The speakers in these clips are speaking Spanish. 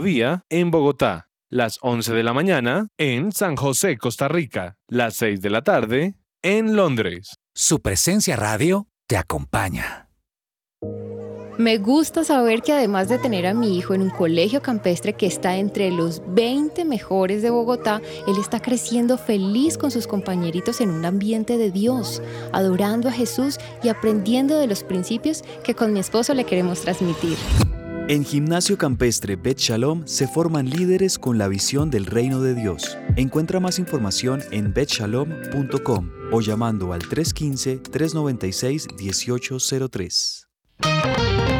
día en Bogotá, las 11 de la mañana en San José, Costa Rica, las 6 de la tarde en Londres. Su presencia radio te acompaña. Me gusta saber que además de tener a mi hijo en un colegio campestre que está entre los 20 mejores de Bogotá, él está creciendo feliz con sus compañeritos en un ambiente de Dios, adorando a Jesús y aprendiendo de los principios que con mi esposo le queremos transmitir. En Gimnasio Campestre Bet Shalom se forman líderes con la visión del reino de Dios. Encuentra más información en betshalom.com o llamando al 315-396-1803.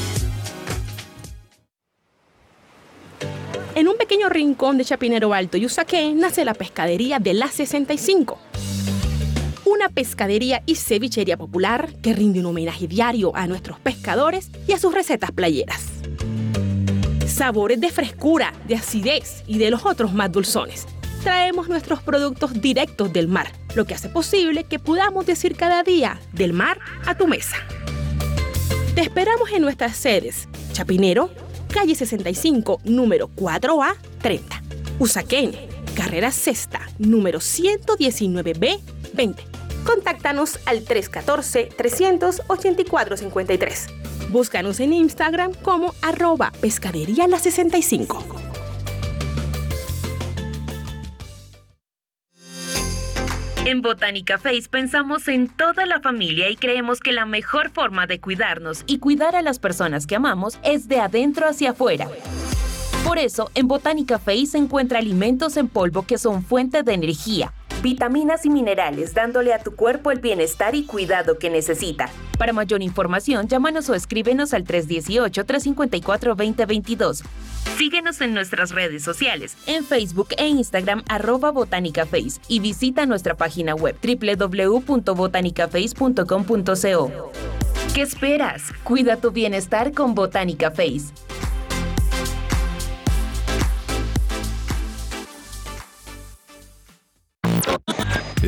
En un pequeño rincón de Chapinero Alto y Usaquén nace la pescadería de la 65. Una pescadería y cevichería popular que rinde un homenaje diario a nuestros pescadores y a sus recetas playeras. Sabores de frescura, de acidez y de los otros más dulzones. Traemos nuestros productos directos del mar, lo que hace posible que podamos decir cada día del mar a tu mesa. Te esperamos en nuestras sedes, Chapinero, calle 65, número 4A 30. Usaquén, carrera sexta, número 119B 20. Contáctanos al 314-384-53. Búscanos en Instagram como arroba pescadería la 65. En Botánica Face pensamos en toda la familia y creemos que la mejor forma de cuidarnos y cuidar a las personas que amamos es de adentro hacia afuera. Por eso, en Botánica Face se encuentra alimentos en polvo que son fuente de energía, vitaminas y minerales, dándole a tu cuerpo el bienestar y cuidado que necesita. Para mayor información, llámanos o escríbenos al 318-354-2022. Síguenos en nuestras redes sociales, en Facebook e Instagram arroba botánicaface y visita nuestra página web www.botanicaface.com.co. ¿Qué esperas? Cuida tu bienestar con Botánica Face.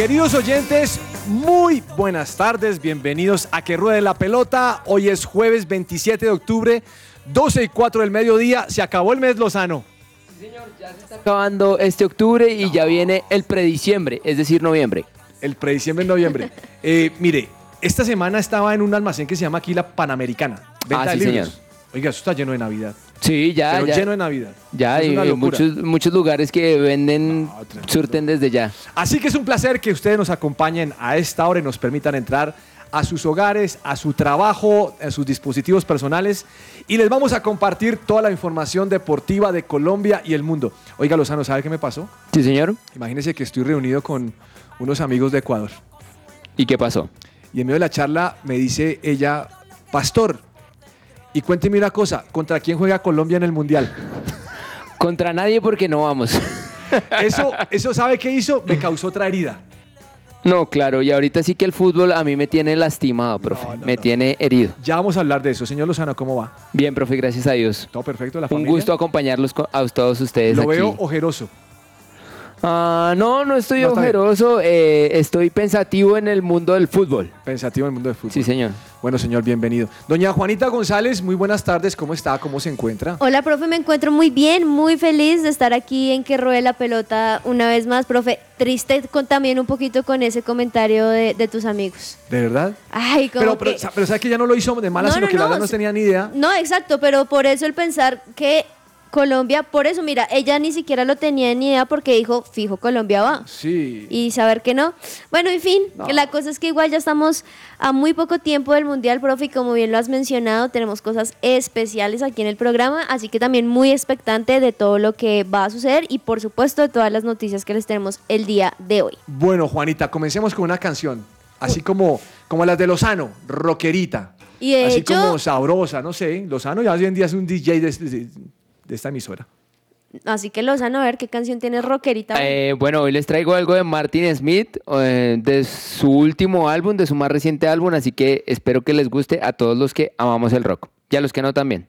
Queridos oyentes, muy buenas tardes, bienvenidos a Que Ruede la Pelota. Hoy es jueves 27 de octubre, 12 y 4 del mediodía. Se acabó el mes Lozano. acabando este octubre y ya viene el prediciembre, es decir, noviembre. El prediciembre noviembre. Eh, mire, esta semana estaba en un almacén que se llama aquí la Panamericana. Venta Ah, de sí, libros. señor. Oiga, eso está lleno de Navidad. Sí, ya. Pero ya. lleno de Navidad. Ya, Es y muchos, muchos lugares que venden, surten desde ya. Así que es un placer que ustedes nos acompañen a esta hora y nos permitan entrar a sus hogares, a su trabajo, a sus dispositivos personales y les vamos a compartir toda la información deportiva de Colombia y el mundo. Oiga, Lozano, ¿sabe qué me pasó? Sí, señor. Imagínese que estoy reunido con unos amigos de Ecuador. ¿Y qué pasó? Y en medio de la charla me dice ella, Pastor, y cuénteme una cosa, ¿contra quién juega Colombia en el Mundial? Contra nadie porque no vamos. Eso, eso ¿sabe qué hizo? Me causó otra herida. No, claro, y ahorita sí que el fútbol a mí me tiene lastimado, profe. me tiene herido. Ya vamos a hablar de eso. Señor Lozano, ¿cómo va? Bien, profe, gracias a Dios. Todo perfecto, la Un familia. gusto acompañarlos co- a todos ustedes Lo aquí. veo ojeroso. Ah, no, no estoy ojeroso, eh, estoy pensativo en el mundo del fútbol. Pensativo en el mundo del fútbol. Sí, señor. Bueno, señor, bienvenido. Doña Juanita González, muy buenas tardes. ¿Cómo está? ¿Cómo se encuentra? Hola, profe, me encuentro muy bien, muy feliz de estar aquí en que ruede la pelota una vez más, profe. Triste con, también un poquito con ese comentario de, de tus amigos. ¿De verdad? Ay, como Pero, pero, que- pero ¿sabe que ya no lo hizo de mala, No, sino no, que la no, verdad no tenía ni idea? No, exacto, pero por eso el pensar que Colombia, por eso, mira, ella ni siquiera lo tenía ni idea porque dijo, fijo, Colombia va. Sí. Y saber que no. Bueno, en fin, No. la cosa es que igual ya estamos a muy poco tiempo del Mundial, profe, y como bien lo has mencionado, tenemos cosas especiales aquí en el programa, así que también muy expectante de todo lo que va a suceder y por supuesto de todas las noticias que les tenemos el día de hoy. Bueno, Juanita, comencemos con una canción. Así como, como las de Lozano, rockerita. Y de Así hecho- como sabrosa, no sé. Lozano ya hoy en día es un DJ de, de- de esta emisora. Así que Lozano, a ver qué canción tienes rockerita. Eh, bueno, hoy les traigo algo de Martin Smith, eh, de su último álbum, de su más reciente álbum, así que espero que les guste a todos los que amamos el rock. Y a los que no también.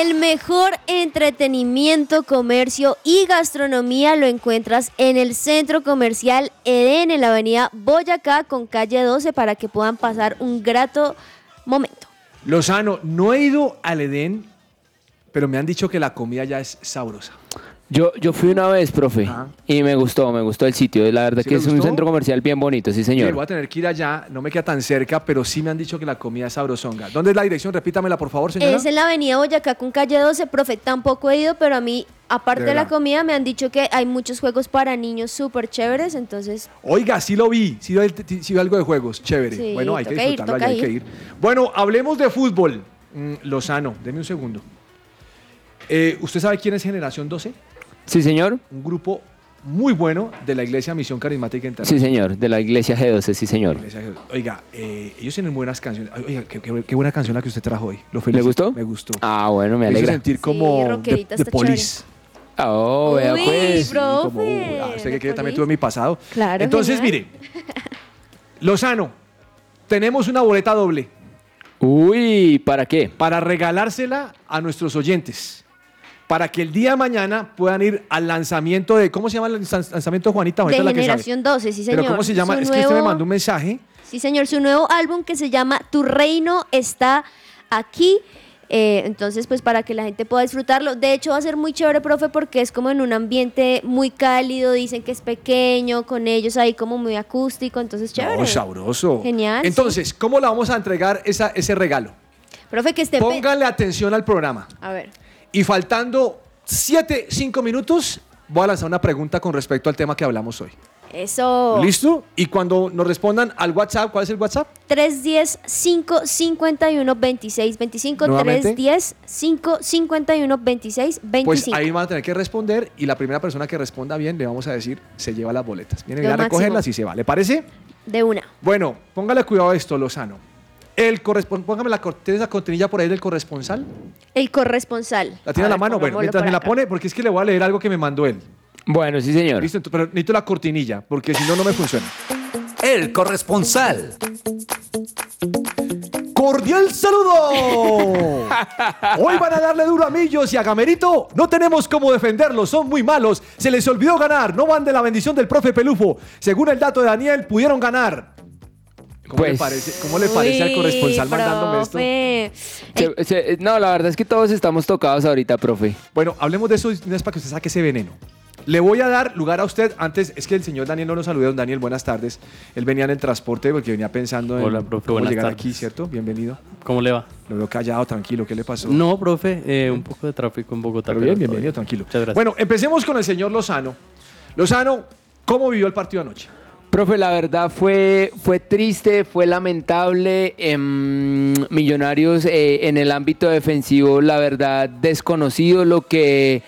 El mejor entretenimiento, comercio y gastronomía lo encuentras en el Centro Comercial Edén en la avenida Boyacá con calle 12 para que puedan pasar un grato momento. Lozano, no he ido al Edén, pero me han dicho que la comida ya es sabrosa. Yo, yo fui una vez, profe, y me gustó, me gustó el sitio. La verdad ¿Sí que es un centro comercial bien bonito, sí, Sí, señor. voy a tener que ir allá, no me queda tan cerca, pero sí me han dicho que la comida es sabrosonga. ¿Dónde es la dirección? Repítamela, por favor, señora. Es en la avenida Boyacá con calle 12, profe, tampoco he ido, pero a mí, aparte De de, la comida, me han dicho que hay muchos juegos para niños súper chéveres, entonces Oiga, sí lo vi, sí vi, sí vi algo de juegos, chévere. Sí, bueno, hay que ir, disfrutarlo, toca allá hay que ir. ir. Bueno, hablemos de fútbol. Mm, Lozano, deme un segundo. Eh, ¿Usted sabe quién es Generación 12? Sí, señor. Un grupo muy bueno de la Iglesia Misión Carismática Sí, Internacional. señor. De la iglesia G12, sí, señor. Oiga, eh, ellos tienen buenas canciones. Oiga, qué, qué- qué buena canción la que usted trajo hoy. Lo felicito. ¿Le gustó? Me gustó. Ah, bueno, me alegra. sentir como de, Police. Oh, vea Uy, pues. Sí, como, profe, ah, usted que, yo también tuve mi pasado. Claro, Entonces, genial. mire, Lozano, tenemos una boleta doble. Uy, ¿para qué? Para regalársela a nuestros oyentes. Para que el día de mañana puedan ir al lanzamiento de. ¿Cómo se llama el lanz- lanzamiento, Juanita? de Ahorita la que. Generación 12, sí señor. Pero ¿cómo se llama? Su Es que usted me mandó un mensaje. Sí, señor, su nuevo álbum que se llama Tu Reino está aquí. Eh, entonces, pues para que la gente pueda disfrutarlo. De hecho, va a ser muy chévere, profe, porque es como en un ambiente muy cálido. Dicen que es pequeño, con ellos ahí como muy acústico. Entonces, chévere. Oh, sabroso. Genial, Entonces, ¿cómo le vamos a entregar esa, ese regalo? Profe, que esté. Póngale atención al programa. A ver. Y faltando 7, 5 minutos, voy a lanzar una pregunta con respecto al tema que hablamos hoy. Eso. ¿Listo? Y cuando nos respondan al WhatsApp, ¿cuál es el WhatsApp? 310-551-2625. Nuevamente. 310-551-2625. Pues ahí van a tener que responder y la primera persona que responda bien le vamos a decir se lleva las boletas. Viene a recogerlas y se va. ¿Le parece? De una. Bueno, póngale cuidado a esto, Lozano. El correspon- póngame la, ¿tienes la cortinilla por ahí del corresponsal? El corresponsal. ¿La tiene a la mano? Bueno, mientras me la acá. pone, porque es que le voy a leer algo que me mandó él. Bueno, sí, señor. Listo, pero necesito la cortinilla, porque si no, no me funciona. El corresponsal. ¡Cordial saludo! Hoy van a darle duro a Millos y a Gamerito. No tenemos cómo defenderlos, son muy malos. Se les olvidó ganar, no van de la bendición del profe Pelufo. Según el dato de Daniel, pudieron ganar. ¿Cómo, le, Pues- parece, cómo le parece al Uy, corresponsal mandándome esto? Se- se- no, la verdad es que todos estamos tocados ahorita, profe. Bueno, hablemos de eso vez para que usted saque ese veneno. Le voy a dar lugar a usted. Antes, es que el señor Daniel no lo saludó. Don Daniel, buenas tardes. Él venía en el transporte porque venía pensando en Hola, profe, cómo buenas llegar tardes. aquí, ¿cierto? Bienvenido. ¿Cómo le va? Lo veo callado, tranquilo. ¿Qué le pasó? No, profe, eh, un poco de tráfico en Bogotá. Pero bien, bienvenido, tranquilo. Muchas gracias. Bueno, empecemos con el señor Lozano. Lozano, ¿cómo vivió el partido anoche? Profe, la verdad fue, fue triste, fue lamentable. Em, millonarios eh, en el ámbito defensivo, la verdad, desconocido lo que.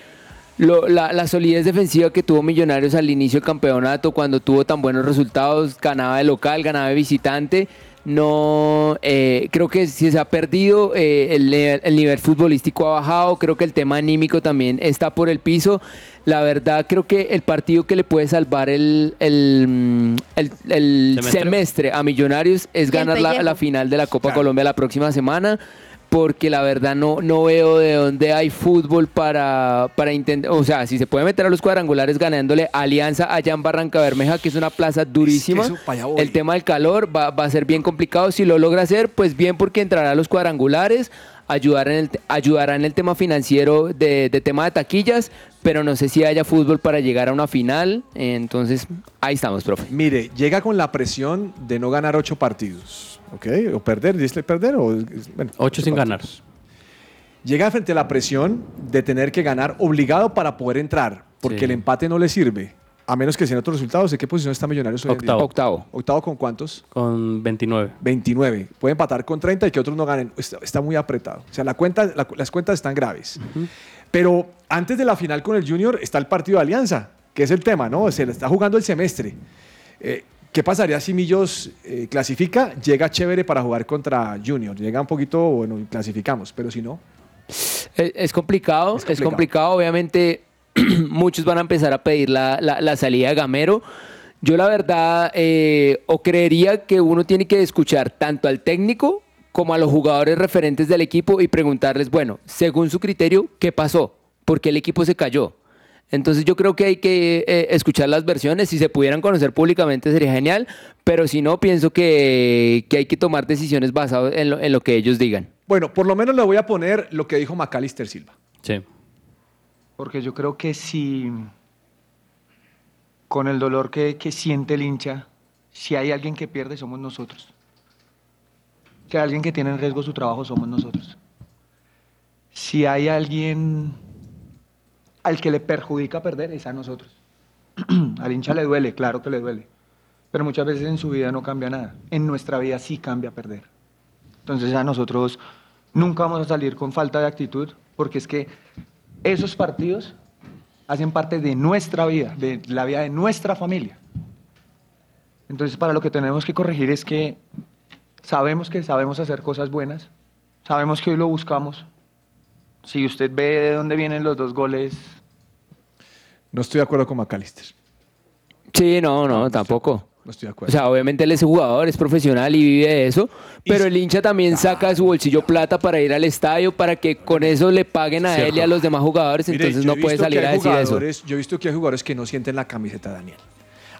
lo- la, la solidez defensiva que tuvo Millonarios al inicio del campeonato, cuando tuvo tan buenos resultados, ganaba de local, ganaba de visitante. No, eh, creo que si se ha perdido, eh, el, el nivel futbolístico ha bajado, creo que el tema anímico también está por el piso. La verdad, creo que el partido que le puede salvar el, el, mm, el- el ¿Semestre? semestre a Millonarios es ganar la, la final de la Copa Colombia la próxima semana. Porque la verdad no, no veo de dónde hay fútbol para, para intentar. O sea, si se puede meter a los cuadrangulares ganándole Alianza allá en Barranca Bermeja, que es una plaza durísima. el tema del calor va, va a ser bien complicado. Si lo logra hacer, pues bien, porque entrará a los cuadrangulares, ayudar en el, ayudará en el tema financiero de, de tema de taquillas, pero no sé si haya fútbol para llegar a una final. Entonces, ahí estamos, profe. Mire, llega con la presión de no ganar ocho partidos. ¿Ok? O perder, ¿dice perder? O, bueno, Ocho sin ganar. partidos. Llega frente a la presión de tener que ganar obligado para poder entrar, porque Sí. el empate no le sirve. A menos que sean otros resultados. ¿En qué posición está Millonarios hoy en día? Octavo. Octavo. ¿Octavo con cuántos? Con 29. 29. Puede empatar con 30 y que otros no ganen. Está, está muy apretado. O sea, la cuenta, la- las cuentas están graves. Pero antes de la final con el Junior está el partido de Alianza, que es el tema, ¿no? Se le está jugando el semestre. Eh, ¿Qué pasaría si Millos eh, clasifica? Llega chévere para jugar contra Junior. Llega un poquito, bueno, clasificamos, pero si no. Es, es complicado, es complicado. complicado. Obviamente, muchos van a empezar a pedir la, la- la salida de Gamero. Yo, la verdad, eh, o creería que uno tiene que escuchar tanto al técnico como a los jugadores referentes del equipo y preguntarles, bueno, según su criterio, ¿qué pasó? ¿Por qué el equipo se cayó? Entonces yo creo que hay que eh, escuchar las versiones, si se pudieran conocer públicamente sería genial, pero si no, pienso que, que hay que tomar decisiones basadas en lo, en lo que ellos digan. Bueno, por lo menos le voy a poner lo que dijo Macalister Silva. Sí. Porque yo creo que si, con el dolor que, que siente el hincha, si hay alguien que pierde, somos nosotros. Si hay alguien que tiene en riesgo su trabajo, somos nosotros. Si hay alguien al que le perjudica perder, es a nosotros. al hincha le duele, claro que le duele. Pero muchas veces en su vida no cambia nada. En nuestra vida sí cambia perder. Entonces a nosotros nunca vamos a salir con falta de actitud, porque es que esos partidos hacen parte de nuestra vida, de la vida de nuestra familia. Entonces para lo que tenemos que corregir es que sabemos que sabemos hacer cosas buenas, sabemos que hoy lo buscamos. Si usted ve de dónde vienen los dos goles, No estoy de acuerdo con Macalister. Sí, no, no, tampoco. No estoy de O acuerdo. sea, obviamente él es jugador, es profesional y vive de eso, pero el hincha también saca de su bolsillo plata para ir al estadio, para que con eso le paguen a él y a los demás jugadores, Mire, entonces no puede salir a decir eso. Yo he visto que hay jugadores que no sienten la camiseta, Daniel.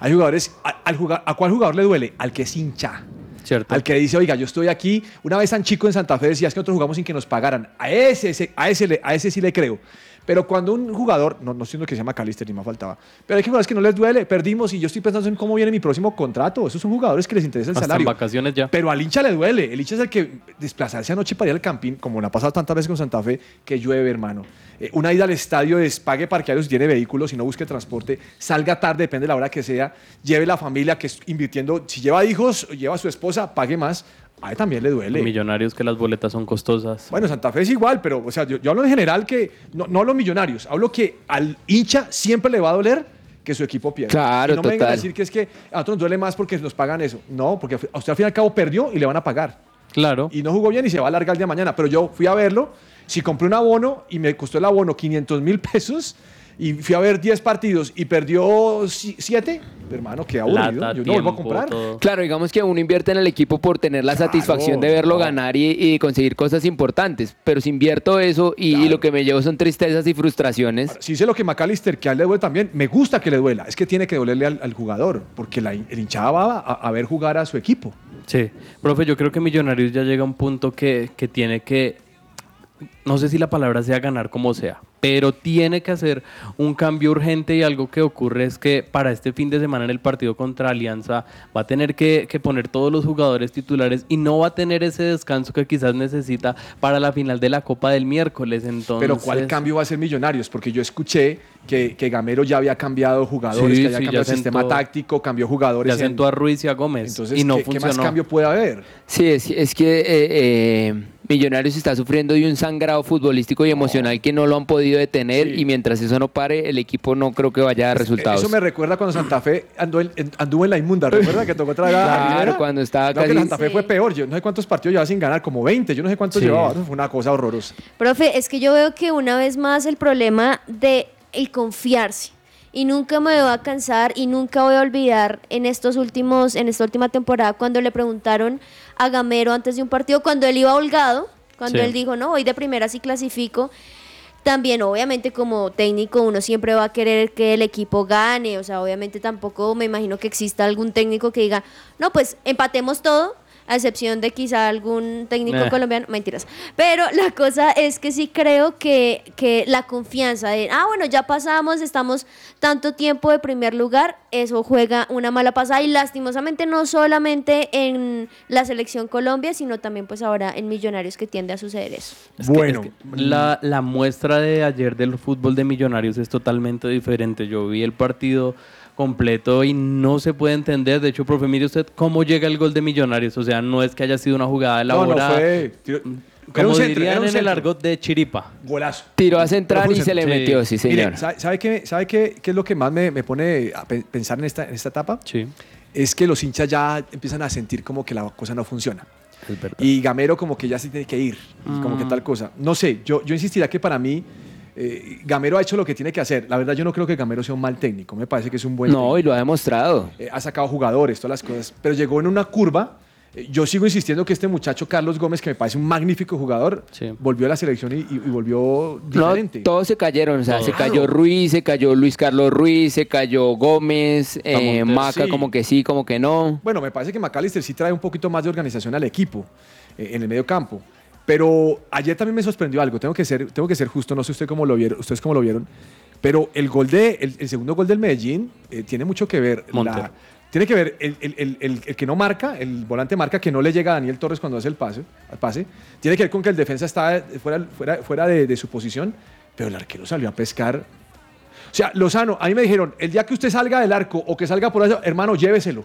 Hay jugadores, a, al jugar- ¿a cuál jugador le duele? Al que es hincha. Cierto. Al que dice, oiga, yo estoy aquí. Una vez San Chico en Santa Fe decía, es que nosotros jugamos sin que nos pagaran. A ese, ese- a ese, a ese sí le creo. Pero cuando un jugador, no, no siento que se llama Calister ni más faltaba, pero hay que jugadores que no les duele, perdimos y yo estoy pensando en cómo viene mi próximo contrato. Esos son jugadores que les interesa el Hasta en salario. vacaciones ya. Pero al hincha le duele. El hincha es el que desplazarse anoche para ir al campín, como le ha pasado tantas veces con Santa Fe, que llueve, hermano. Eh, una ida al estadio es pague parqueario si tiene vehículos, si no busque transporte, salga tarde, depende de la hora que sea, lleve la familia que es invirtiendo, si lleva hijos, lleva a su esposa, pague más. A él también le duele. Millonarios que las boletas son costosas. Bueno, Santa Fe es igual, pero o sea, yo, yo hablo en general que, no, no los millonarios, hablo que al hincha siempre le va a doler que su equipo pierda. Claro, y no me vengan a total. decir que es que a nosotros nos duele más porque nos pagan eso. No, porque a usted al fin y al cabo perdió y le van a pagar. Claro. Y no jugó bien y se va a alargar el día de mañana. Pero yo fui a verlo, si compré un abono y me costó el abono 500 mil pesos y fui a ver 10 partidos y perdió 7, hermano, qué aburrido. Yo no vuelvo a comprar. todo. Claro, digamos que uno invierte en el equipo por tener la satisfacción de verlo ganar y, y conseguir cosas importantes. Pero si invierto eso y, y lo que me llevo son tristezas y frustraciones. Si sé lo que McAllister, que a él le duele también, me gusta que le duela. Es que tiene que dolerle al, al jugador, porque la, el hinchada va a, a ver jugar a su equipo. Sí, profe, yo creo que Millonarios ya llega a un punto que, que tiene que, no sé si la palabra sea ganar como sea, pero tiene que hacer un cambio urgente y algo que ocurre es que para este fin de semana en el partido contra Alianza va a tener que, que poner todos los jugadores titulares y no va a tener ese descanso que quizás necesita para la final de la Copa del miércoles. Entonces, Pero ¿cuál cambio va a ser Millonarios? Porque yo escuché que, que Gamero ya había cambiado jugadores, Sí, que había sí, cambiado el sistema táctico, cambió jugadores. Ya sentó a Ruiz y a Gómez Entonces, y no ¿qué, qué más cambio puede haber? Sí, es, es que eh, eh, Millonarios está sufriendo de un sangrado futbolístico y emocional que no lo han podido detener y mientras eso no pare, el equipo no creo que vaya a dar resultados. Eso me recuerda cuando Santa Fe andó en- anduvo en la inmunda, ¿recuerda? Que tocó traer a Claro, Rivera? cuando estaba No, que casi- Santa Fe fue peor. Yo no sé cuántos partidos llevaba sin ganar, como 20. Yo no sé cuántos Sí. llevaba. Eso fue una cosa horrorosa. Profe, es que yo veo que una vez más el problema de el confiarse. Y nunca me voy a cansar y nunca voy a olvidar en estos últimos, en esta última temporada, cuando le preguntaron a Gamero antes de un partido, cuando él iba holgado, cuando Sí. él dijo, no, voy de primera si clasifico. También, obviamente, como técnico, uno siempre va a querer que el equipo gane. O sea, obviamente tampoco me imagino que exista algún técnico que diga, no, pues empatemos todo, a excepción de quizá algún técnico Nah. colombiano. Mentiras. Pero la cosa es que sí creo que, que la confianza de, ah, bueno, ya pasamos, estamos tanto tiempo de primer lugar, eso juega una mala pasada y lastimosamente no solamente en la selección Colombia, sino también pues ahora en Millonarios que tiende a suceder eso. Es que- es que la, la muestra de ayer del fútbol de Millonarios es totalmente diferente. Yo vi el partido completo y no se puede entender. De hecho, profe, mire usted cómo llega el gol de Millonarios. O sea, no es que haya sido una jugada No, no elaborada. fue. tiro- Como un centro, dirían en el argot de Chiripa. Golazo. Tiró a fue y se le centro. metió, sí, señor. Mire, ¿sabe, sabe qué, sabe qué, qué es lo que más me, me pone a pe- pensar en esta, en esta etapa? Sí. Es que los hinchas ya empiezan a sentir como que la cosa no funciona. Y Gamero como que ya se tiene que ir, y como que Mm. tal cosa. No sé, yo, yo insistiría que para mí eh, Gamero ha hecho lo que tiene que hacer. La verdad yo no creo que Gamero sea un mal técnico, me parece que es un buen No, y lo ha demostrado. eh, ha sacado jugadores, todas las cosas, pero llegó en una curva. Eh, Yo sigo insistiendo que este muchacho Carlos Gómez, que me parece un magnífico jugador, volvió a la selección y, y- y volvió No, diferente. todos se cayeron, o sea, se cayó Ruiz, se cayó Luis Carlos Ruiz, se cayó Gómez, Maca sí. como que sí, como que no. Bueno, me parece que McAllister sí trae un poquito más de organización al equipo en el medio campo. Pero ayer también me sorprendió algo. Tengo que ser, tengo que ser justo. No sé usted cómo lo vieron, ustedes cómo lo vieron. Pero el gol de, el, el segundo gol del Medellín eh, tiene mucho que ver. La- tiene que ver el, el- el- que no marca, el volante marca que no le llega a Daniel Torres cuando hace el pase, al pase. Tiene que ver con que el defensa está fuera, fuera, fuera de, de su posición, pero el arquero salió a pescar. O sea, Lozano, a mí me dijeron, el día que usted salga del arco o que salga por eso, hermano, lléveselo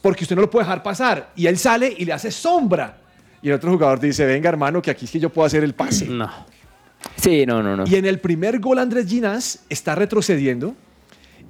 porque usted no lo puede dejar pasar. Y él sale y le hace sombra. Y el otro jugador dice, venga hermano, que aquí es que yo puedo hacer el pase. No. Sí, no, no, no. Y en el primer gol Andrés Ginás está retrocediendo.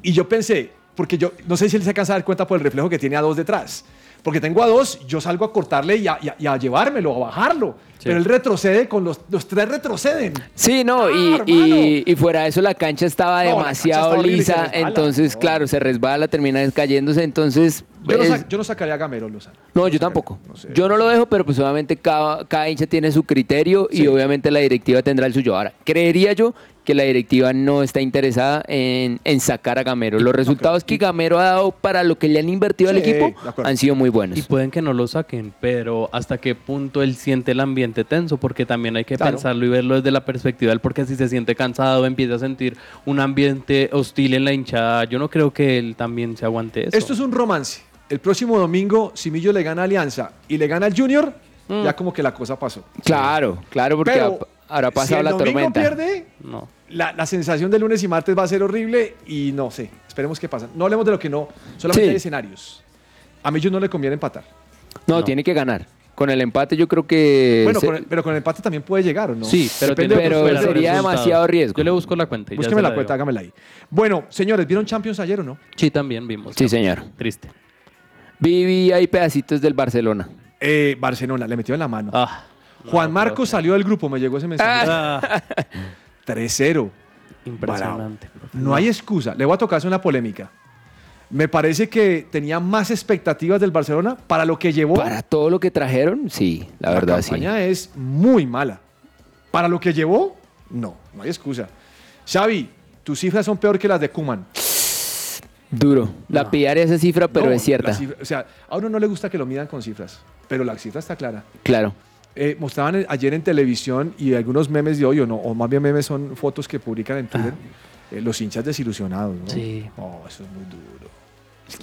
Y yo pensé, porque yo no sé si él se alcanza a dar cuenta por el reflejo que tiene a dos detrás. Porque tengo a dos, yo salgo a cortarle y a, y a- y a llevármelo, a bajarlo. Pero él retrocede con los, los tres retroceden. Sí, no, y, Ah, y, y fuera de eso la cancha estaba No, la cancha demasiado lisa, entonces, claro, se resbala, termina cayéndose, entonces Yo no, Es- sa- yo no sacaría a Gamero, Lozano. No, yo tampoco. Yo no lo dejo, pero pues obviamente cada, cada hincha tiene su criterio y obviamente la directiva tendrá el suyo. Ahora, creería yo que la directiva no está interesada en, en sacar a Gamero. Los resultados que Gamero ha dado para lo que le han invertido al equipo de han sido muy buenos. Y pueden que no lo saquen, pero hasta qué punto él siente el ambiente tenso, porque también hay que Claro. pensarlo y verlo desde la perspectiva del porque si se siente cansado, empieza a sentir un ambiente hostil en la hinchada, yo no creo que él también se aguante eso. Esto es un romance. El próximo domingo, si Millo le gana a Alianza y le gana al Junior, ya como que la cosa pasó. Claro, claro, porque Pero, ha- habrá si el la domingo tormenta. pierde, no. la, la sensación de lunes y martes va a ser horrible y no sé. Esperemos qué pasa. No hablemos de lo que no, solamente Sí. de escenarios. A Millo no le conviene empatar. No, tiene que ganar. Con el empate yo creo que... Bueno, se- con el- pero con el empate también puede llegar, ¿o no? Sí, pero, de que los resultados. resultados. Yo le busco la cuenta. y Búsqueme la cuenta, hágamela ahí. Bueno, señores, ¿vieron Champions ayer o no? Sí, también vimos. Sí, señor. Triste. Viví ahí pedacitos del Barcelona. Eh, Barcelona, le metió en la mano. Ah, Juan Marcos salió del grupo, me llegó ese mensaje. Ah. 3-0. Impresionante. Bravo. No hay excusa. Le voy a tocar hacer una polémica. Me parece que tenía más expectativas del Barcelona para lo que llevó. Para todo lo que trajeron, sí, la, verdad sí. campaña es muy mala. Para lo que llevó, no, no hay excusa. Xavi, tus cifras son peor que las de Kuman. Duro. La pillaría esa cifra, pero es cierta. o sea, a uno no le gusta que lo midan con cifras, pero la cifra está clara. Claro. Eh, mostraban ayer en televisión y algunos memes de hoy, o, no, o más bien memes son fotos que publican en Twitter, eh, los hinchas desilusionados, ¿no? Sí. Oh, eso es muy duro.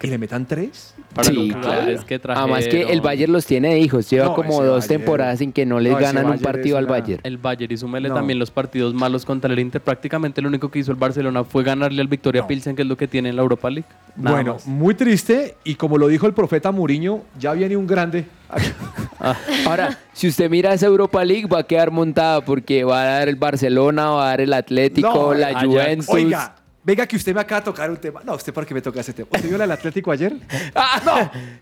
¿Y le metan tres? sí, claro. Además que el Bayern los tiene de hijos. Lleva No, como dos Bayern- temporadas en que no les No, ganan un partido es al una- Bayern. El Bayern y súmele No. también los partidos malos contra el Inter. Prácticamente lo único que hizo el Barcelona fue ganarle al Victoria Pilsen, que es lo que tiene en la Europa League. Nada Bueno, más. muy triste y como lo dijo el profeta Muriño, ya viene un grande. Ahora, si usted mira esa Europa League, va a quedar montada porque va a dar el Barcelona, va a dar el Atlético, No, la. Juventus. Oiga, venga que usted me acaba de tocar un tema. No, usted por qué me toca ese tema. ¿Usted vio la del Atlético ayer?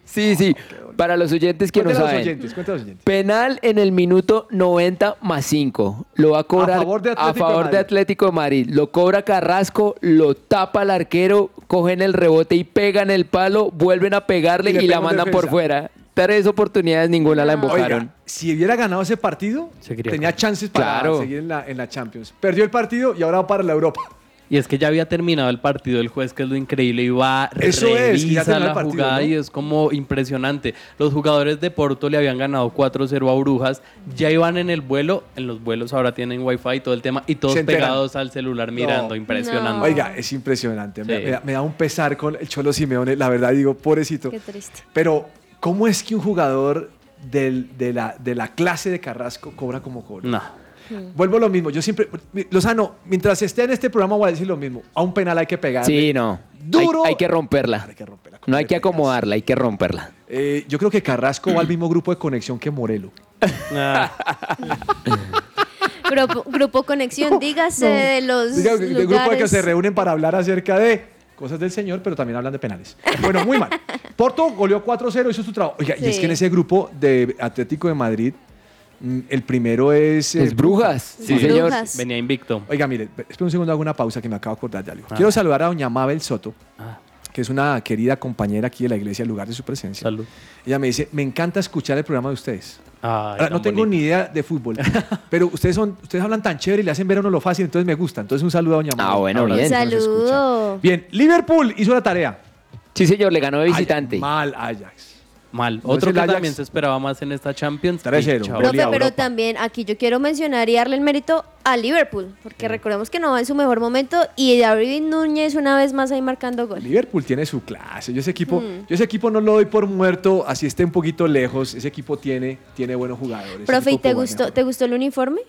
Sí, sí. Para los oyentes que no Cuéntale a los saben. oyentes, los oyentes. Penal en el minuto 90 más 5. Lo va a cobrar A favor de Atlético de favor de Madrid. Atlético de Madrid. Lo cobra Carrasco, lo tapa el arquero, cogen el rebote y pegan el palo, vuelven a pegarle Y la mandan por fuera. Tres oportunidades, ninguna la embocaron. Oiga, si hubiera ganado ese partido, tenía chances para Claro. seguir en la, en la Champions. Perdió el partido y ahora va para la Europa. Y es que ya había terminado el partido el juez, que es lo increíble, y va, Eso es, ya revisa terminó la el partido, jugada ¿no? y es como impresionante. Los jugadores de Porto le habían ganado 4-0 a Brujas, ya iban en el vuelo, en los vuelos ahora tienen wifi y todo el tema, y todos pegados al celular mirando, No. impresionante. Oiga, es impresionante. Me, da, me da un pesar con el Cholo Simeone, la verdad digo, pobrecito. Qué triste. Pero, ¿cómo es que un jugador del- de, la, de la clase de Carrasco cobra como cobra? No. Vuelvo a lo mismo. Yo siempre, Lozano, mientras esté en este programa voy a decir lo mismo. A un penal hay que pegar. Sí, no. Duro. Hay, hay que romperla. no hay que acomodarla, hay que romperla. Eh, yo creo que Carrasco va al mismo grupo de conexión que Morelo. Grupo, grupo Conexión, dígase de los Diga, de grupo de que se reúnen para hablar acerca de cosas del señor, pero también hablan de penales. Bueno, muy mal. Porto goleó 4-0, hizo su trabajo. Oiga, y es que en ese grupo de Atlético de Madrid, el primero es... eh, Es Brujas. Sí, señor. Brujas. Venía invicto. Oiga, mire, espera un segundo, hago una pausa que me acabo de acordar de algo. Ah. Quiero saludar a doña Mabel Soto, Ah. que es una querida compañera aquí de la iglesia, el lugar de su presencia. Salud. Ella me dice, me encanta escuchar el programa de ustedes. Ay, Ahora, no tengo bonito. ni idea de fútbol, pero ustedes son, ustedes hablan tan chévere y le hacen ver a uno lo fácil, entonces me gusta. Entonces un saludo a doña Mabel. Ah, bueno, Ahora bien. Saludo. Bien, Liverpool hizo la tarea. Sí, señor, le ganó de visitante. mal Ajax. Mal. No Otro que Ajax. también se esperaba más en esta Champions. 3-0. y chao. Profe, pero también aquí yo quiero mencionar y darle el mérito a Liverpool, porque recordemos que no va en su mejor momento y David Núñez una vez más ahí marcando gol. Liverpool tiene su clase. Yo ese equipo, Mm. yo ese equipo no lo doy por muerto, así esté un poquito lejos. Ese equipo tiene, tiene buenos jugadores. Profe, ¿y te gustó, mejor. te gustó el uniforme?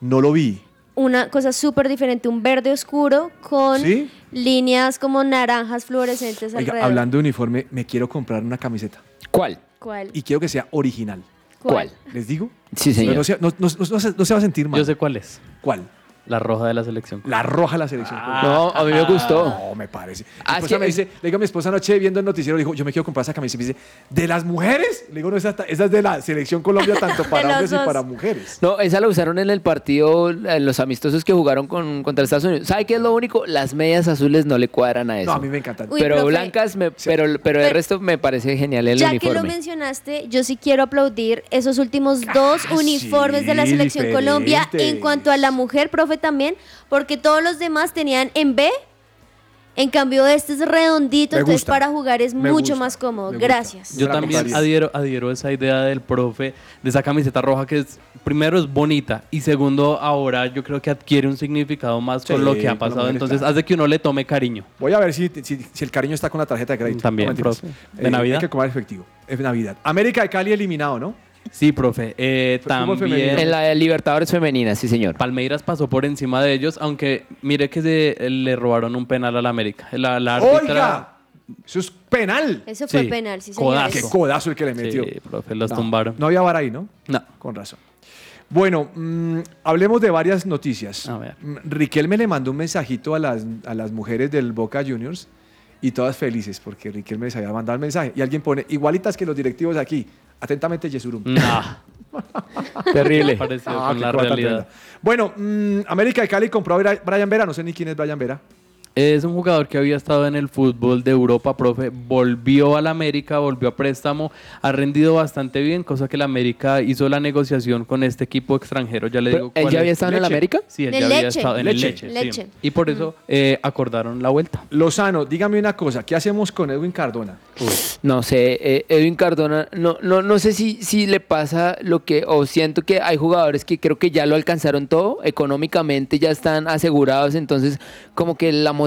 No lo vi. Una cosa súper diferente, un verde oscuro con ¿Sí? líneas como naranjas fluorescentes Oiga, alrededor. hablando de uniforme, me quiero comprar una camiseta. ¿Cuál? ¿Cuál? Y quiero que sea original. ¿Cuál? ¿Les digo? Sí, señor. No, se- no- no- no se, no se va a sentir mal. Yo sé cuál es. ¿Cuál? La roja de la selección. La roja de la selección. No, a mí me gustó. No, me parece. Mi Ah, es esposa que- me dice, le digo a mi esposa anoche viendo el noticiero, dijo, yo me quiero comprar esa camisa. Y me dice, ¿de las mujeres? Le digo, no, esa, esa es de la selección Colombia, tanto para hombres y para mujeres. No, esa la usaron en el partido, en los amistosos que jugaron con, contra Estados Unidos. ¿Sabe qué es lo único? Las medias azules no le cuadran a eso. No, a mí me encantan. Uy, pero profe. blancas, me- pero, pero el resto me parece genial el Ya que lo uniforme. mencionaste, yo sí quiero aplaudir esos últimos dos uniformes de la selección Colombia en cuanto a la mujer, profe, también, porque todos los demás tenían en B. En cambio, este es redondito, entonces para jugar es Me mucho gusta. más cómodo. Me gusta. Gracias. Yo también adhiero, adhiero a esa idea del profe, de esa camiseta roja que es, primero es bonita y segundo ahora yo creo que adquiere un significado más con Sí, lo que ha con la pasado. Entonces claro. hace que uno le tome cariño. Voy a ver si, si, si el cariño está con la tarjeta de crédito. También, mentiras. profe. ¿De Navidad? Hay que cobrar efectivo. Es Navidad. América de Cali eliminado, ¿no? Sí, profe. Eh, también. En la de Libertadores Femenina, sí, señor. Palmeiras pasó por encima de ellos, aunque mire que se, le robaron un penal al América. La, la árbitra- ¡Oiga! Eso es penal. Eso fue Sí. penal, sí, Codazo. señores. Qué codazo el que le metió. Sí, profe, los No, tumbaron. No había vara ahí, ¿no? No. Con razón. Bueno, mm, hablemos de varias noticias. A ver. Mm, Riquelme le mandó un mensajito a las, a las mujeres del Boca Juniors y todas felices porque Riquelme les había mandado el mensaje. Y alguien pone, igualitas que los directivos aquí. Atentamente, Yesurum. Terrible. Parecido Ah, con la realidad. Bueno, mm, América de Cali compró a Brian Vera. No sé ni quién es Brian Vera. Es un jugador que había estado en el fútbol de Europa, profe. Volvió al América, volvió a préstamo. Ha rendido bastante bien, cosa que el América hizo la negociación con este equipo extranjero. Ya le digo. ¿él ya es. había estado en el. América? Sí, él ya había estado en Leche. el Leche. sí. Y por eso eh, acordaron la vuelta. Lozano, dígame una cosa. ¿Qué hacemos con Edwin Cardona? No sé, eh, Edwin Cardona, no, no, no sé si, si le pasa lo que, o siento que hay jugadores que creo que ya lo alcanzaron todo, económicamente ya están asegurados, entonces como que la motivación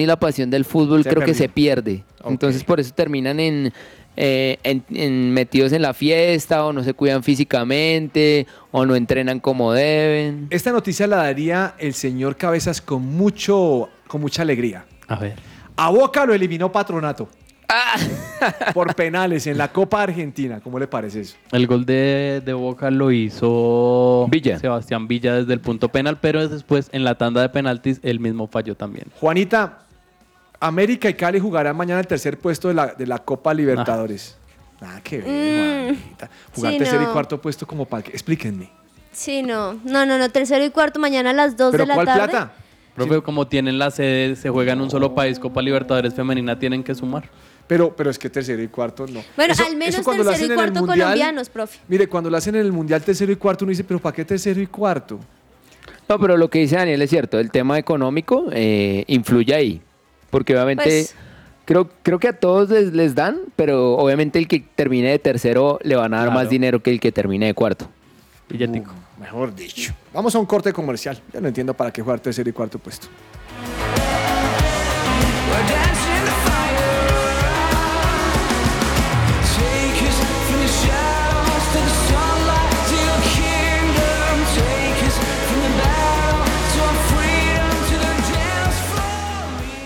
y la pasión del fútbol Se creo que se pierde. Entonces por eso terminan en, eh, en- en metidos en la fiesta, o no se cuidan físicamente, o no entrenan como deben. Esta noticia la daría el señor Cabezas con, mucho, con mucha alegría. A ver. A Boca lo eliminó Patronato. Por penales en la Copa Argentina. ¿Cómo le parece eso? El gol de, de Boca lo hizo Villa. Sebastián Villa desde el punto penal, pero después en la tanda de penaltis él mismo falló también. Juanita, América y Cali jugarán mañana el tercer puesto de la, de la Copa Libertadores. Nada que ver, Mm, Juanita. Jugar sí, tercer y cuarto puesto como para que... Explíquenme. Sí, no. No, no, no. Tercero y cuarto mañana a las 2 ¿Pero de la cuál tarde. plata? Profe, como tienen la sede, se juega en un solo país, Copa Libertadores Femenina, tienen que sumar. Pero, pero es que tercero y cuarto no. Bueno, Eso- al menos eso cuando lo tercero y hacen en el cuarto Mundial- colombianos, profe. Mire, cuando lo hacen en el Mundial tercero y cuarto, uno dice, pero ¿para qué tercero y cuarto? No, pero lo que dice Daniel es cierto, el tema económico eh, influye ahí, porque obviamente Pues- creo, creo que a todos les, les dan, pero obviamente el que termine de tercero le van a dar Claro. más dinero que el que termine de cuarto. Billetico. Mejor dicho. Vamos a un corte comercial. Ya no entiendo para qué jugar tercero y cuarto puesto.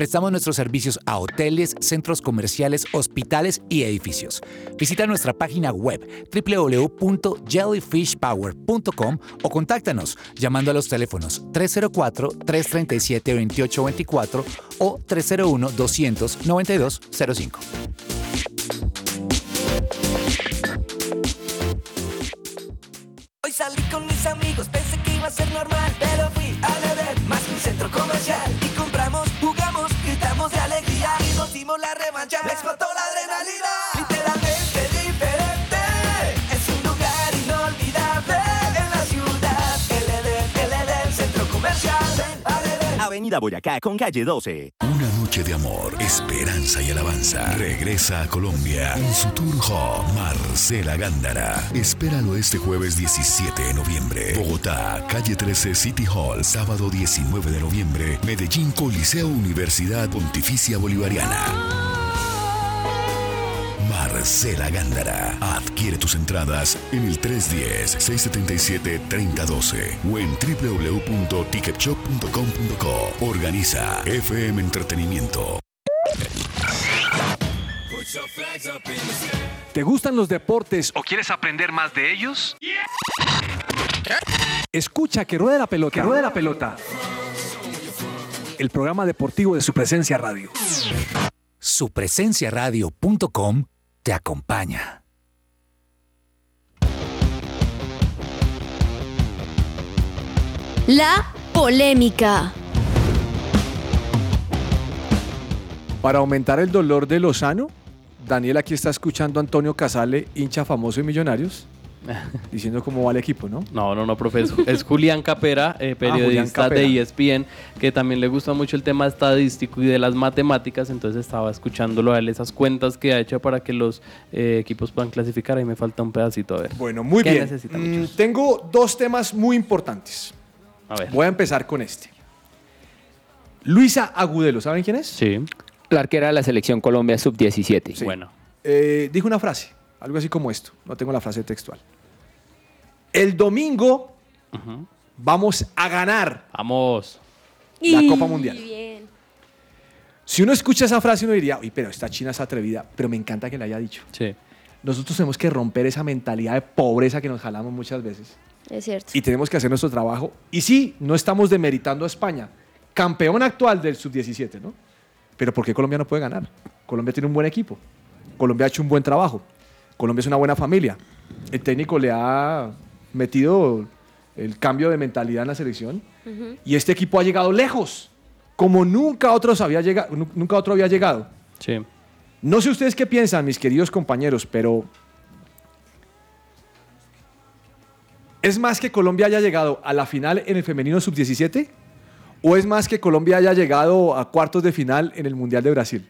Prestamos nuestros servicios a hoteles, centros comerciales, hospitales y edificios. Visita nuestra página web www.jellyfishpower.com o contáctanos llamando a los teléfonos 304-337-2824 o 301-200-9205. Hoy salí con mis amigos, pensé que iba a ser normal, la revancha, me explotó la adrenalina. Literalmente diferente, es un lugar inolvidable en la ciudad. LD, LD, centro comercial. Avenida Boyacá con calle 12 de amor, esperanza y alabanza. Regresa a Colombia en su tour home Marcela Gándara. Espéralo este jueves 17 de noviembre. Bogotá, calle 13 City Hall, sábado 19 de noviembre. Medellín Coliseo Universidad Pontificia Bolivariana. Marcela Gándara. Adquiere tus entradas en el 310-677-3012 o en www.ticketshop.com.co. Organiza FM Entretenimiento. ¿Te gustan los deportes o quieres aprender más de ellos? Escucha que ruede la pelota. Que ruede la pelota. El programa deportivo de su presencia radio. Supresenciaradio.com te acompaña. La polémica. Para aumentar el dolor de Lozano, Daniel aquí está escuchando a Antonio Casale, hincha famoso de Millonarios, diciendo cómo va el equipo, ¿no? No, no, no, profe. Es, es Julián Capera, eh, Julián periodista Capera. de E ESPN, que también le gusta mucho el tema estadístico y de las matemáticas. Entonces estaba escuchándolo a él, esas cuentas que ha hecho para que los eh, equipos puedan clasificar. Ahí me falta un pedacito, a ver. Bueno, muy ¿Qué bien. necesita, Mm, tengo dos temas muy importantes. A ver. Voy a empezar con este. Luisa Agudelo, ¿saben quién es? Sí. La arquera de la selección Colombia sub-17. Bueno. Eh, dijo una frase, algo así como esto. No tengo la frase textual. El domingo vamos a ganar Vamos. la Copa Mundial. Bien. Si uno escucha esa frase, uno diría, uy, pero esta China es atrevida, pero me encanta que la haya dicho. Sí. Nosotros tenemos que romper esa mentalidad de pobreza que nos jalamos muchas veces. Es cierto. Y tenemos que hacer nuestro trabajo. Y sí, no estamos demeritando a España, campeón actual del sub-17, ¿no? Pero ¿por qué Colombia no puede ganar? Colombia tiene un buen equipo. Colombia ha hecho un buen trabajo. Colombia es una buena familia. El técnico le ha metido el cambio de mentalidad en la selección. Y este equipo ha llegado lejos, como nunca, otros había llegado, nu- nunca otro había llegado. Sí. No sé ustedes qué piensan, mis queridos compañeros, pero ¿es más que Colombia haya llegado a la final en el femenino sub-17? ¿O es más que Colombia haya llegado a cuartos de final en el Mundial de Brasil?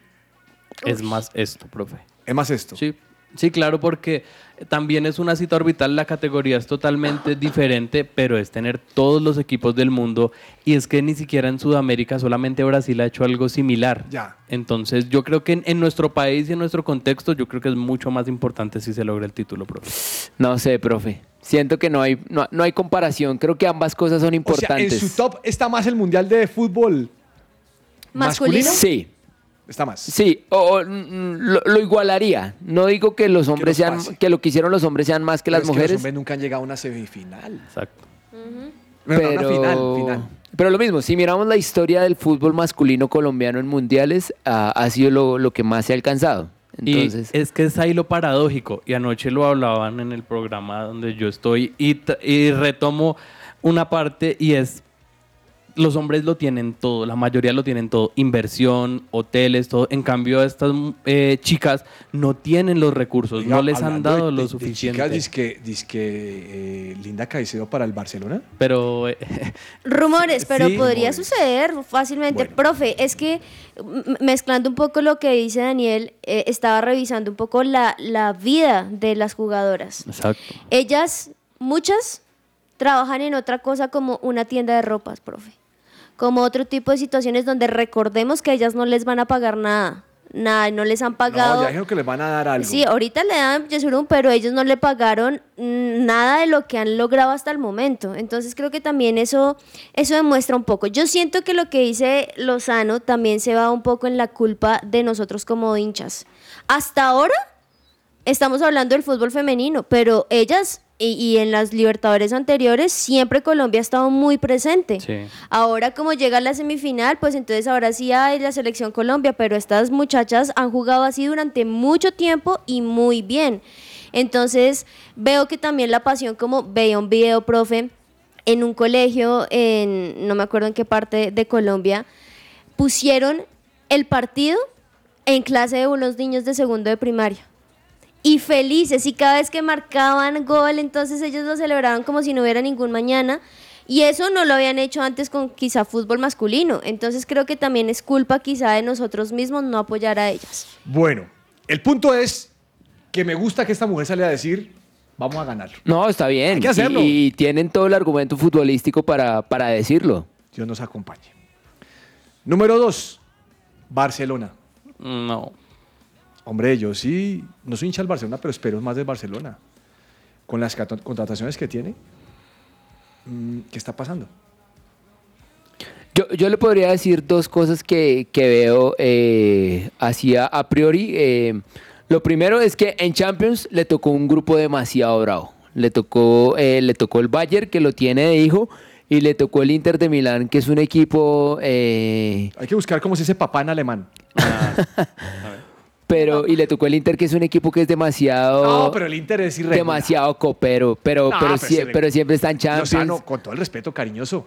Es más esto, profe. Es más esto. Sí, sí, claro, porque también es una cita orbital, la categoría es totalmente diferente, pero es tener todos los equipos del mundo y es que ni siquiera en Sudamérica, solamente Brasil ha hecho algo similar. Ya. Entonces yo creo que en, en nuestro país y en nuestro contexto, yo creo que es mucho más importante si se logra el título, profe. No sé, profe. Siento que no hay, no, no hay comparación. Creo que ambas cosas son O sea, importantes. en su top está más el Mundial de Fútbol masculino. Sí. Está más. Sí, o, o, mm, lo, lo igualaría. No digo que los hombres sean, pase. que lo que hicieron los hombres sean más que Pero las es Los mujeres. hombres nunca han llegado a una semifinal. Exacto. Pero, una final, final. pero lo mismo, si miramos la historia del fútbol masculino colombiano en mundiales, ha sido lo, lo que más se ha alcanzado. Entonces, y es que es ahí lo paradójico, y anoche lo hablaban en el programa donde yo estoy, y, y retomo una parte, y es, los hombres lo tienen todo, la mayoría lo tienen todo, inversión, hoteles, todo, en cambio estas eh, chicas no tienen los recursos, Oiga, no les han dado de- lo de- de suficiente. chicas, dizque, dizque, eh, Linda Caicedo para el Barcelona. Pero eh, Rumores, pero Sí, podría rumores. suceder fácilmente. Profe, es que mezclando un poco lo que dice Daniel, eh, estaba revisando un poco la, la vida de las jugadoras. Exacto. Ellas, muchas, trabajan en otra cosa como una tienda de ropas, profe. Como otro tipo de situaciones donde recordemos que ellas no les van a pagar nada. Nada, no les han pagado. No, ya dijeron que les van a dar algo. Sí, ahorita le dan Yesurum, pero ellos no le pagaron nada de lo que han logrado hasta el momento. Entonces creo que también eso, eso demuestra un poco. Yo siento que lo que dice Lozano también se va un poco en la culpa de nosotros como hinchas. Hasta ahora estamos hablando del fútbol femenino, pero ellas y, y en las Libertadores anteriores siempre Colombia ha estado muy presente. Sí. Ahora como llega la semifinal, pues entonces ahora sí hay la selección Colombia, pero estas muchachas han jugado así durante mucho tiempo y muy bien. Entonces veo que también la pasión, como veía un video, profe, en un colegio, en no me acuerdo en qué parte de Colombia, pusieron el partido en clase de unos niños de segundo de primaria. Y felices, y cada vez que marcaban gol, entonces ellos lo celebraban como si no hubiera ningún mañana. Y eso no lo habían hecho antes con quizá fútbol masculino. Entonces creo que también es culpa quizá de nosotros mismos no apoyar a ellas. Bueno, el punto es que me gusta que esta mujer sale a decir, vamos a ganar. No, está bien. Hay que hacerlo. Y, y tienen todo el argumento futbolístico para, para decirlo. Dios nos acompañe. Número dos, Barcelona. No. Hombre, yo sí, no soy hincha del Barcelona, pero espero más del Barcelona. Con las contrataciones que tiene, mm, ¿qué está pasando? Yo, yo le podría decir dos cosas que, que veo eh, así a, a priori. Eh, lo primero es que en Champions le tocó un grupo demasiado bravo. Le tocó, eh, le tocó el Bayern, que lo tiene de hijo, y le tocó el Inter de Milán, que es un equipo... eh, Hay que buscar cómo se dice papá en alemán. Pero, y le tocó el Inter, que es un equipo que es demasiado... No, pero el Inter es irregular. demasiado copero, pero, No, pero, pero sie- pero siempre está en Champions. Lozano, con todo el respeto cariñoso,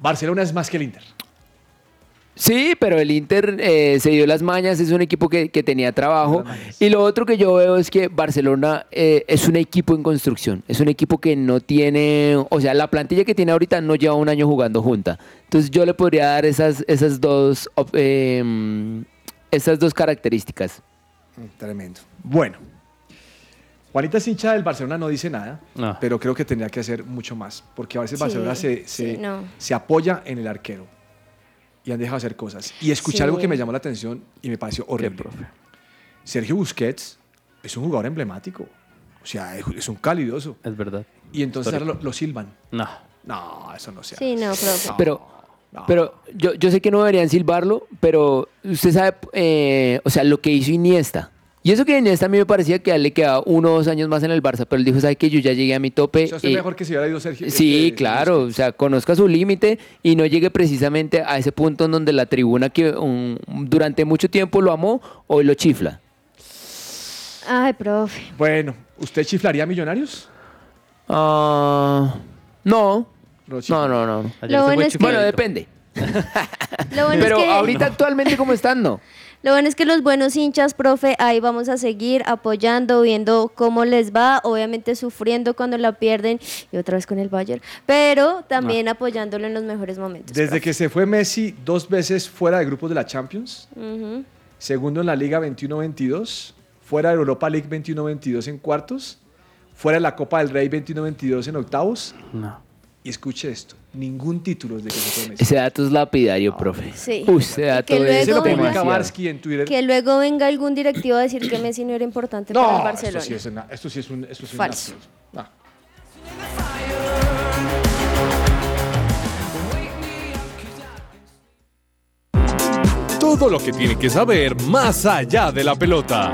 Barcelona es más que el Inter. Sí, pero el Inter eh, se dio las mañas, es un equipo que, que tenía trabajo. Y lo otro que yo veo es que Barcelona eh, es un equipo en construcción, es un equipo que no tiene, o sea, la plantilla que tiene ahorita no lleva un año jugando junta. Entonces yo le podría dar esas, esas, dos, eh, esas dos características. Tremendo. Bueno, Juanita es hincha del Barcelona, no dice nada, No. pero creo que tendría que hacer mucho más, porque a veces Sí, Barcelona se, se, sí, no. se apoya en el arquero y han dejado hacer cosas. Y escuché Sí. algo que me llamó la atención y me pareció horrible. Sergio Busquets es un jugador emblemático, o sea, es, un calidoso. Es verdad. Y entonces ahora lo, lo silban. No. No, eso no se Sí, no, profe. Pero, pero yo, yo sé que no deberían silbarlo, pero usted sabe, eh, o sea, lo que hizo Iniesta. Y eso que Iniesta a mí me parecía que a él le quedaba uno o dos años más en el Barça, pero él dijo, ¿sabe que Yo ya llegué a mi tope. O sea, usted mejor que si hubiera ido Sergio. Sí, claro, o sea, conozca su límite y no llegue precisamente a ese punto en donde la tribuna que durante mucho tiempo lo amó, hoy lo chifla. Ay, profe. Bueno, ¿usted chiflaría a Millonarios? Ah, no, no, no, no. Ayer Lo se bueno fue es que- Bueno, depende. Lo bueno Pero es que... ahorita actualmente, ¿cómo están? No. Lo bueno es que los buenos hinchas, profe, ahí vamos a seguir apoyando, viendo cómo les va, obviamente sufriendo cuando la pierden y otra vez con el Bayern, pero también apoyándolo en los mejores momentos. Desde que se fue Messi dos veces fuera de grupos de la Champions, Ujú. segundo en la Liga 21-22, fuera de Europa League 21-22 en cuartos, fuera de la Copa del Rey 21-22 en octavos. No. Y escuche esto, ningún título desde que se fue Messi. Ese dato es lapidario, profe. Sí. Uy, ese dato que es luego- en Twitter. Que luego venga algún directivo a decir que Messi no era importante para el No, Barcelona. esto sí es, una- esto sí es un... Esto sí es Falso. No. Todo lo que tiene que saber más allá de la pelota.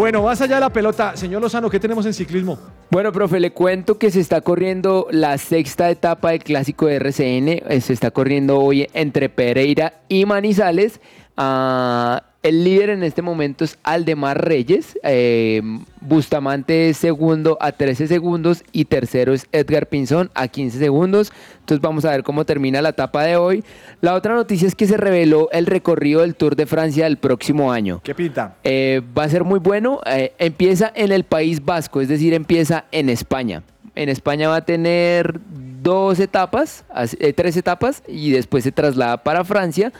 Bueno, más allá de la pelota, señor Lozano, ¿qué tenemos en ciclismo? Bueno, profe, le cuento que se está corriendo la sexta etapa del clásico de RCN. eh, Se está corriendo hoy entre Pereira y Manizales. Ah, el líder en este momento es Aldemar Reyes. eh, Bustamante es segundo a 13 segundos y tercero es Edgar Pinzón a 15 segundos. Entonces vamos a ver cómo termina la etapa de hoy. La otra noticia es que se reveló el recorrido del Tour de Francia del próximo año. ¿Qué pinta? Eh, va a ser muy bueno. Eh, empieza en el País Vasco, es decir, empieza en España. En España va a tener dos etapas, as- tres etapas, y después se traslada para Francia.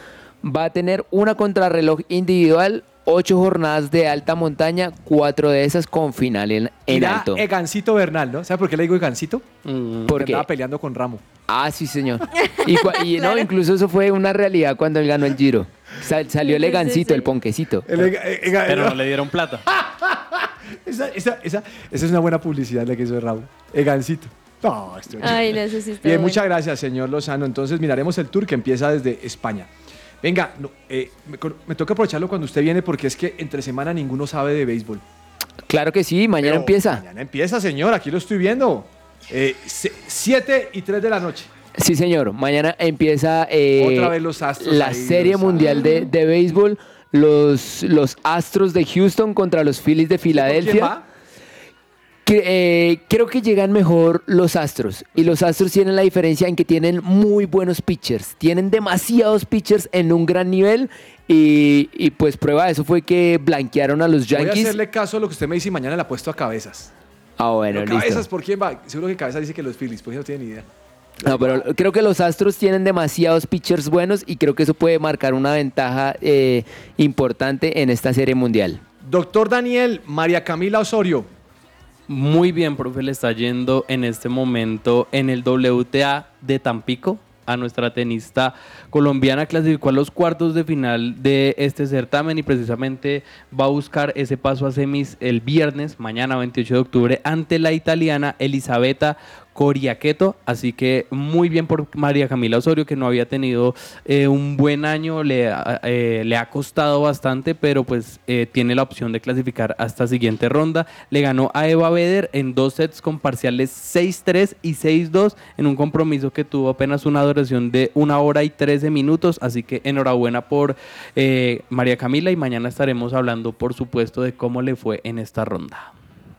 Va a tener una contrarreloj individual, ocho jornadas de alta montaña, cuatro de esas con final en, en alto. Egancito Bernal, ¿no? ¿Sabe por qué le digo Egancito? ¿Por Porque? Estaba peleando con Ramo. Ah, sí, señor. Y, no, incluso eso fue una realidad cuando él ganó el Giro. Sal- salió el Sí, sí, Egancito, sí. el ponquecito. El Ega- Ega- Pero no le dieron plata. Esa, esa, esa, esa es una buena publicidad la que hizo Raúl. Egancito. No, estoy- Ay, está Bien, bueno. muchas gracias, señor Lozano. Entonces miraremos el tour que empieza desde España. Venga, no, eh, me, toca aprovecharlo cuando usted viene porque es que entre semana ninguno sabe de béisbol. Claro que sí, mañana Pero empieza. Mañana empieza, señor, aquí lo estoy viendo. 7 y 3 de la noche. Sí, señor. Mañana empieza eh, Otra vez los Astros la ahí, Serie los Mundial de, de Béisbol. Los, los Astros de Houston contra los Phillies de ¿Quién Filadelfia. Eh, creo que llegan mejor los Astros. Y los Astros tienen la diferencia en que tienen muy buenos pitchers. Tienen demasiados pitchers en un gran nivel. Y, y, pues prueba de eso fue que blanquearon a los Voy a Yankees. hacerle caso a lo que usted me dice y mañana le apuesto a cabezas. Ah, bueno, Pero listo. cabezas, ¿por quién va? Seguro que cabezas dice que los Phillies, porque no tiene ni idea. No, pero creo que los Astros tienen demasiados pitchers buenos y creo que eso puede marcar una ventaja eh, importante en esta serie mundial. Doctor Daniel, María Camila Osorio. Muy bien, profe, le está yendo en este momento en el WTA de Tampico. A nuestra tenista colombiana clasificó a los cuartos de final de este certamen y precisamente va a buscar ese paso a semis el viernes, mañana 28 de octubre, ante la italiana Elisabetta Coriaqueto. Así que muy bien por María Camila Osorio, que no había tenido eh, un buen año, le, ha- eh, le ha costado bastante, pero pues eh, tiene la opción de clasificar hasta siguiente ronda. Le ganó a Eva Beder en dos sets con parciales 6-3 y 6-2 en un compromiso que tuvo apenas una duración de una hora y 13 minutos. Así que enhorabuena por María Camila y mañana estaremos hablando, por supuesto, de cómo le fue en esta ronda.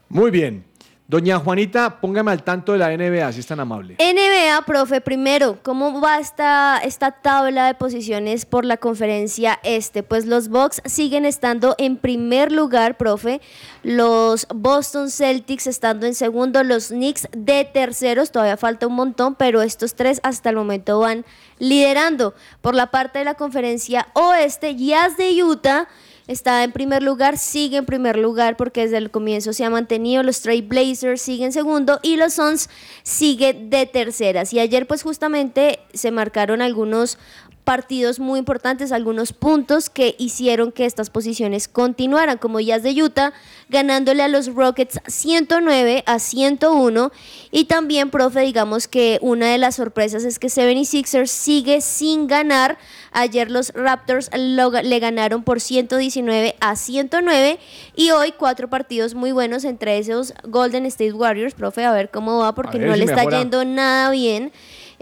Muy bien. Doña Juanita, póngame al tanto de la NBA, si es tan amable. NBA, profe, primero, ¿cómo va esta, esta tabla de posiciones por la conferencia este? Pues los Bucks siguen estando en primer lugar, profe. Los Boston Celtics estando en segundo, los Knicks de terceros, todavía falta un montón, pero estos tres hasta el momento van liderando. Por la parte de la conferencia oeste, Jazz de Utah está en primer lugar, sigue en primer lugar porque desde el comienzo se ha mantenido. Los Blazers siguen segundo y los Suns sigue de terceras. Y ayer pues justamente se marcaron algunos partidos muy importantes, algunos puntos que hicieron que estas posiciones continuaran, como Jazz de Utah, ganándole a los Rockets 109 a 101. Y también, profe, digamos que una de las sorpresas es que 76ers sigue sin ganar. Ayer los Raptors lo le ganaron por 119 a 109. Y hoy cuatro partidos muy buenos, entre esos Golden State Warriors, profe, a ver cómo va, porque ver no si le está mejora. yendo nada bien.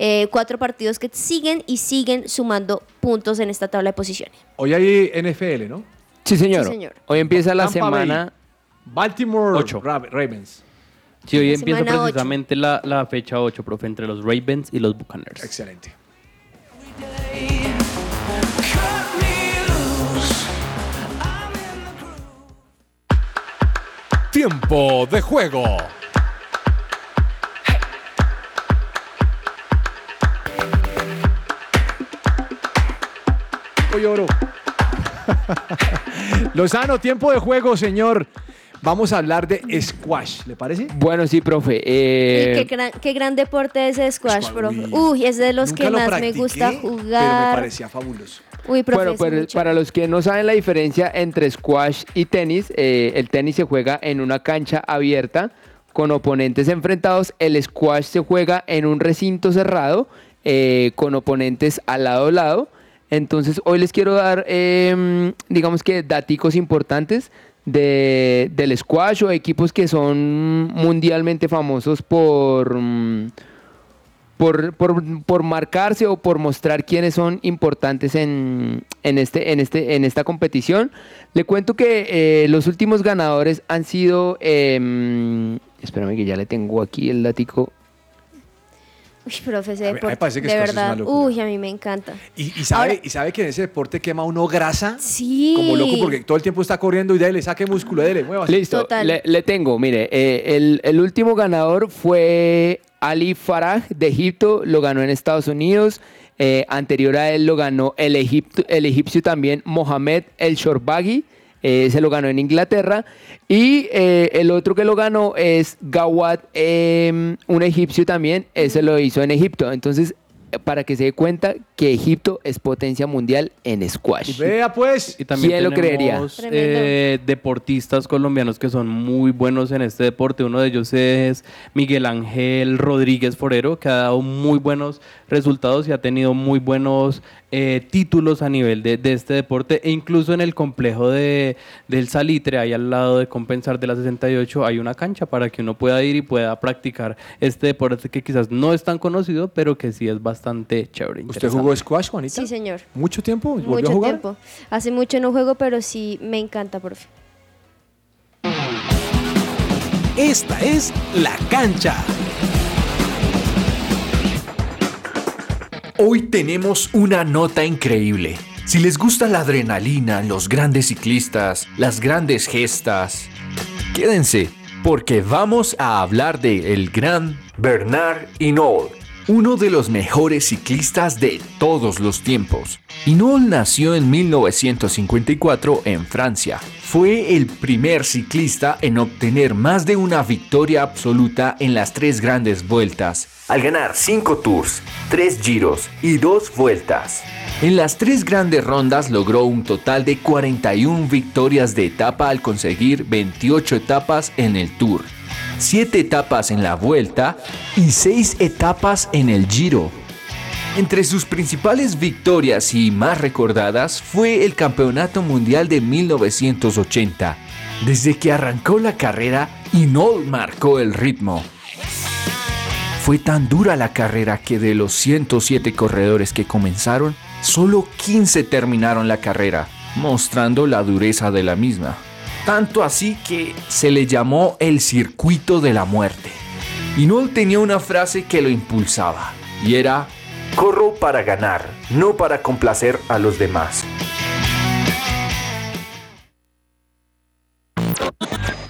Eh, cuatro partidos que siguen y siguen sumando puntos en esta tabla de posiciones. Hoy hay NFL, ¿no? Sí, señor. Sí, señor. Hoy empieza la Tampa Bay, semana. Baltimore Ra- Ravens. Sí, hoy empieza precisamente la, la fecha 8, profe, entre los Ravens y los Buccaneers. Excelente. Tiempo de juego. Oro. Lozano, tiempo de juego, señor. Vamos a hablar de squash, ¿le parece? Bueno, sí, profe. Eh, qué, gran, qué deporte es el squash, profe. Uy, es de los Nunca que lo más me gusta Pero me jugar. parecía fabuloso. Uy, profe, bueno, pues, para los que no saben la diferencia entre squash y tenis, eh, el tenis se juega en una cancha abierta con oponentes enfrentados. El squash se juega en un recinto cerrado eh, con oponentes al lado a lado. Entonces, hoy les quiero dar, em, digamos que, daticos importantes de, del squash o equipos que son mundialmente famosos por, por, por, por marcarse o por mostrar quiénes son importantes en, en, este, en, este, en esta competición. Le cuento que eh, los últimos ganadores han sido... em, espérame que ya le tengo aquí el datico. Uy, profe, ese A mí- a mí me deporte, parece que de squash es una verdad. locura. Uy, a mí me encanta. Y, y sabe, Ahora- y sabe que en ese deporte quema uno grasa Sí. como loco porque todo el tiempo está corriendo y dele, saque músculo, dele, muévase. Listo, le, le tengo, mire, eh, el, el último ganador fue Ali Farah de Egipto, lo ganó en Estados Unidos. Eh, anterior a él lo ganó el, egipto- el egipcio también Mohamed El Shorbagi, eh, se lo ganó en Inglaterra. Y eh, el otro que lo ganó es Gawad, eh, un egipcio también, ese lo hizo en Egipto. Entonces, para que se dé cuenta que Egipto es potencia mundial en squash. Vea pues. Y también ¿Quién lo creería? tenemos, eh, deportistas colombianos que son muy buenos en este deporte. Uno de ellos es Miguel Ángel Rodríguez Forero, que ha dado muy buenos resultados y ha tenido muy buenos eh, títulos a nivel de, de este deporte. E incluso en el complejo de, del Salitre, ahí al lado de Compensar de la 68, hay una cancha para que uno pueda ir y pueda practicar este deporte que quizás no es tan conocido, pero que sí es bastante chévere. ¿Usted jugó squash, Juanita? Sí, señor. ¿Mucho tiempo? ¿Volvió a Mucho jugar? tiempo. Hace mucho no juego, pero sí me encanta, profe. Esta es La Cancha. Hoy tenemos una nota increíble. Si les gusta la adrenalina, los grandes ciclistas, las grandes gestas, quédense, porque vamos a hablar de el gran Bernard Hinault, uno de los mejores ciclistas de todos los tiempos. Hinault nació en 1954 en Francia. Fue el primer ciclista en obtener más de una victoria absoluta en las tres grandes vueltas, al ganar 5 tours, 3 giros y 2 vueltas. En las tres grandes rondas logró un total de 41 victorias de etapa al conseguir 28 etapas en el tour, 7 etapas en la vuelta y 6 etapas en el giro. Entre sus principales victorias y más recordadas fue el Campeonato Mundial de 1980. Desde que arrancó la carrera, Hinault marcó el ritmo. Fue tan dura la carrera que de los 107 corredores que comenzaron, solo 15 terminaron la carrera, mostrando la dureza de la misma. Tanto así que se le llamó el circuito de la muerte. Hinault tenía una frase que lo impulsaba, y era, corro para ganar, no para complacer a los demás.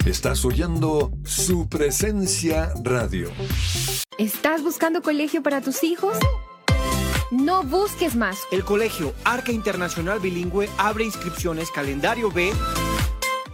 Estás oyendo su presencia radio. ¿Estás buscando colegio para tus hijos? No busques más. El colegio Arca Internacional Bilingüe abre inscripciones calendario B.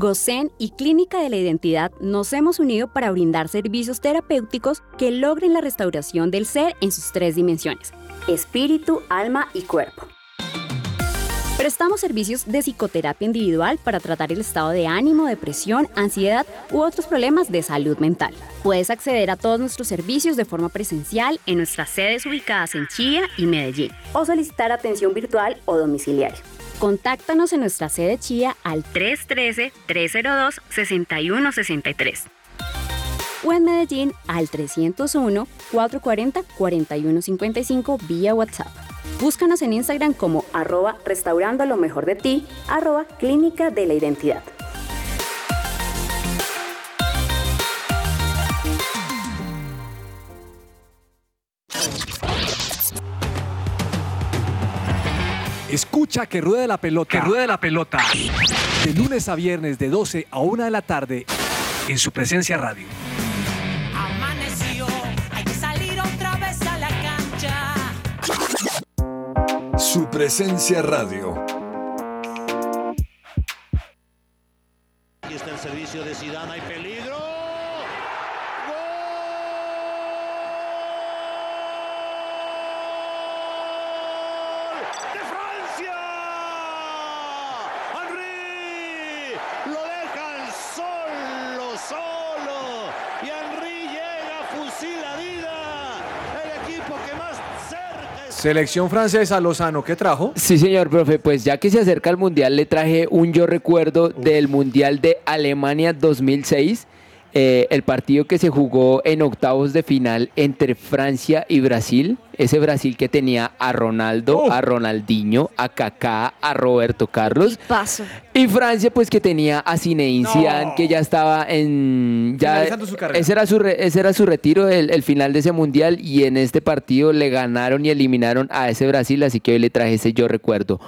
GOSEN y Clínica de la Identidad nos hemos unido para brindar servicios terapéuticos que logren la restauración del ser en sus tres dimensiones, espíritu, alma y cuerpo. Prestamos servicios de psicoterapia individual para tratar el estado de ánimo, depresión, ansiedad u otros problemas de salud mental. Puedes acceder a todos nuestros servicios de forma presencial en nuestras sedes ubicadas en Chía y Medellín o solicitar atención virtual o domiciliaria. Contáctanos en nuestra sede Chía al 313-302-6163 o en Medellín al 301-440-4155 vía WhatsApp. Búscanos en Instagram como arroba restaurando lo mejor de ti, arroba clínica de la identidad. Escucha que ruede la pelota. Que ruede la pelota. De lunes a viernes de 12 a 1 de la tarde en su presencia radio. Amaneció, hay que salir otra vez a la cancha. Su presencia radio. Aquí está el servicio de Zidane, hay peligro. ¡Gol! ¡De Francia! ¡Henry! Lo dejan solo, solo. Y Henry llega, fusila vida. El equipo que más cerca está. Selección francesa, Lozano, ¿qué trajo? Sí, señor profe, pues ya que se acerca el Mundial, le traje un yo recuerdo del Mundial de Alemania 2006, eh, el partido que se jugó en octavos de final entre Francia y Brasil, ese Brasil que tenía a Ronaldo, a Ronaldinho, a Kaká, a Roberto Carlos. Paso. Y Francia, pues que tenía a Zinedine Zidane, que ya estaba en... Ya, Finalizando su carrera. Ese era su, re- ese era su retiro, el, el final de ese mundial, y en este partido le ganaron y eliminaron a ese Brasil, así que hoy le traje ese yo recuerdo.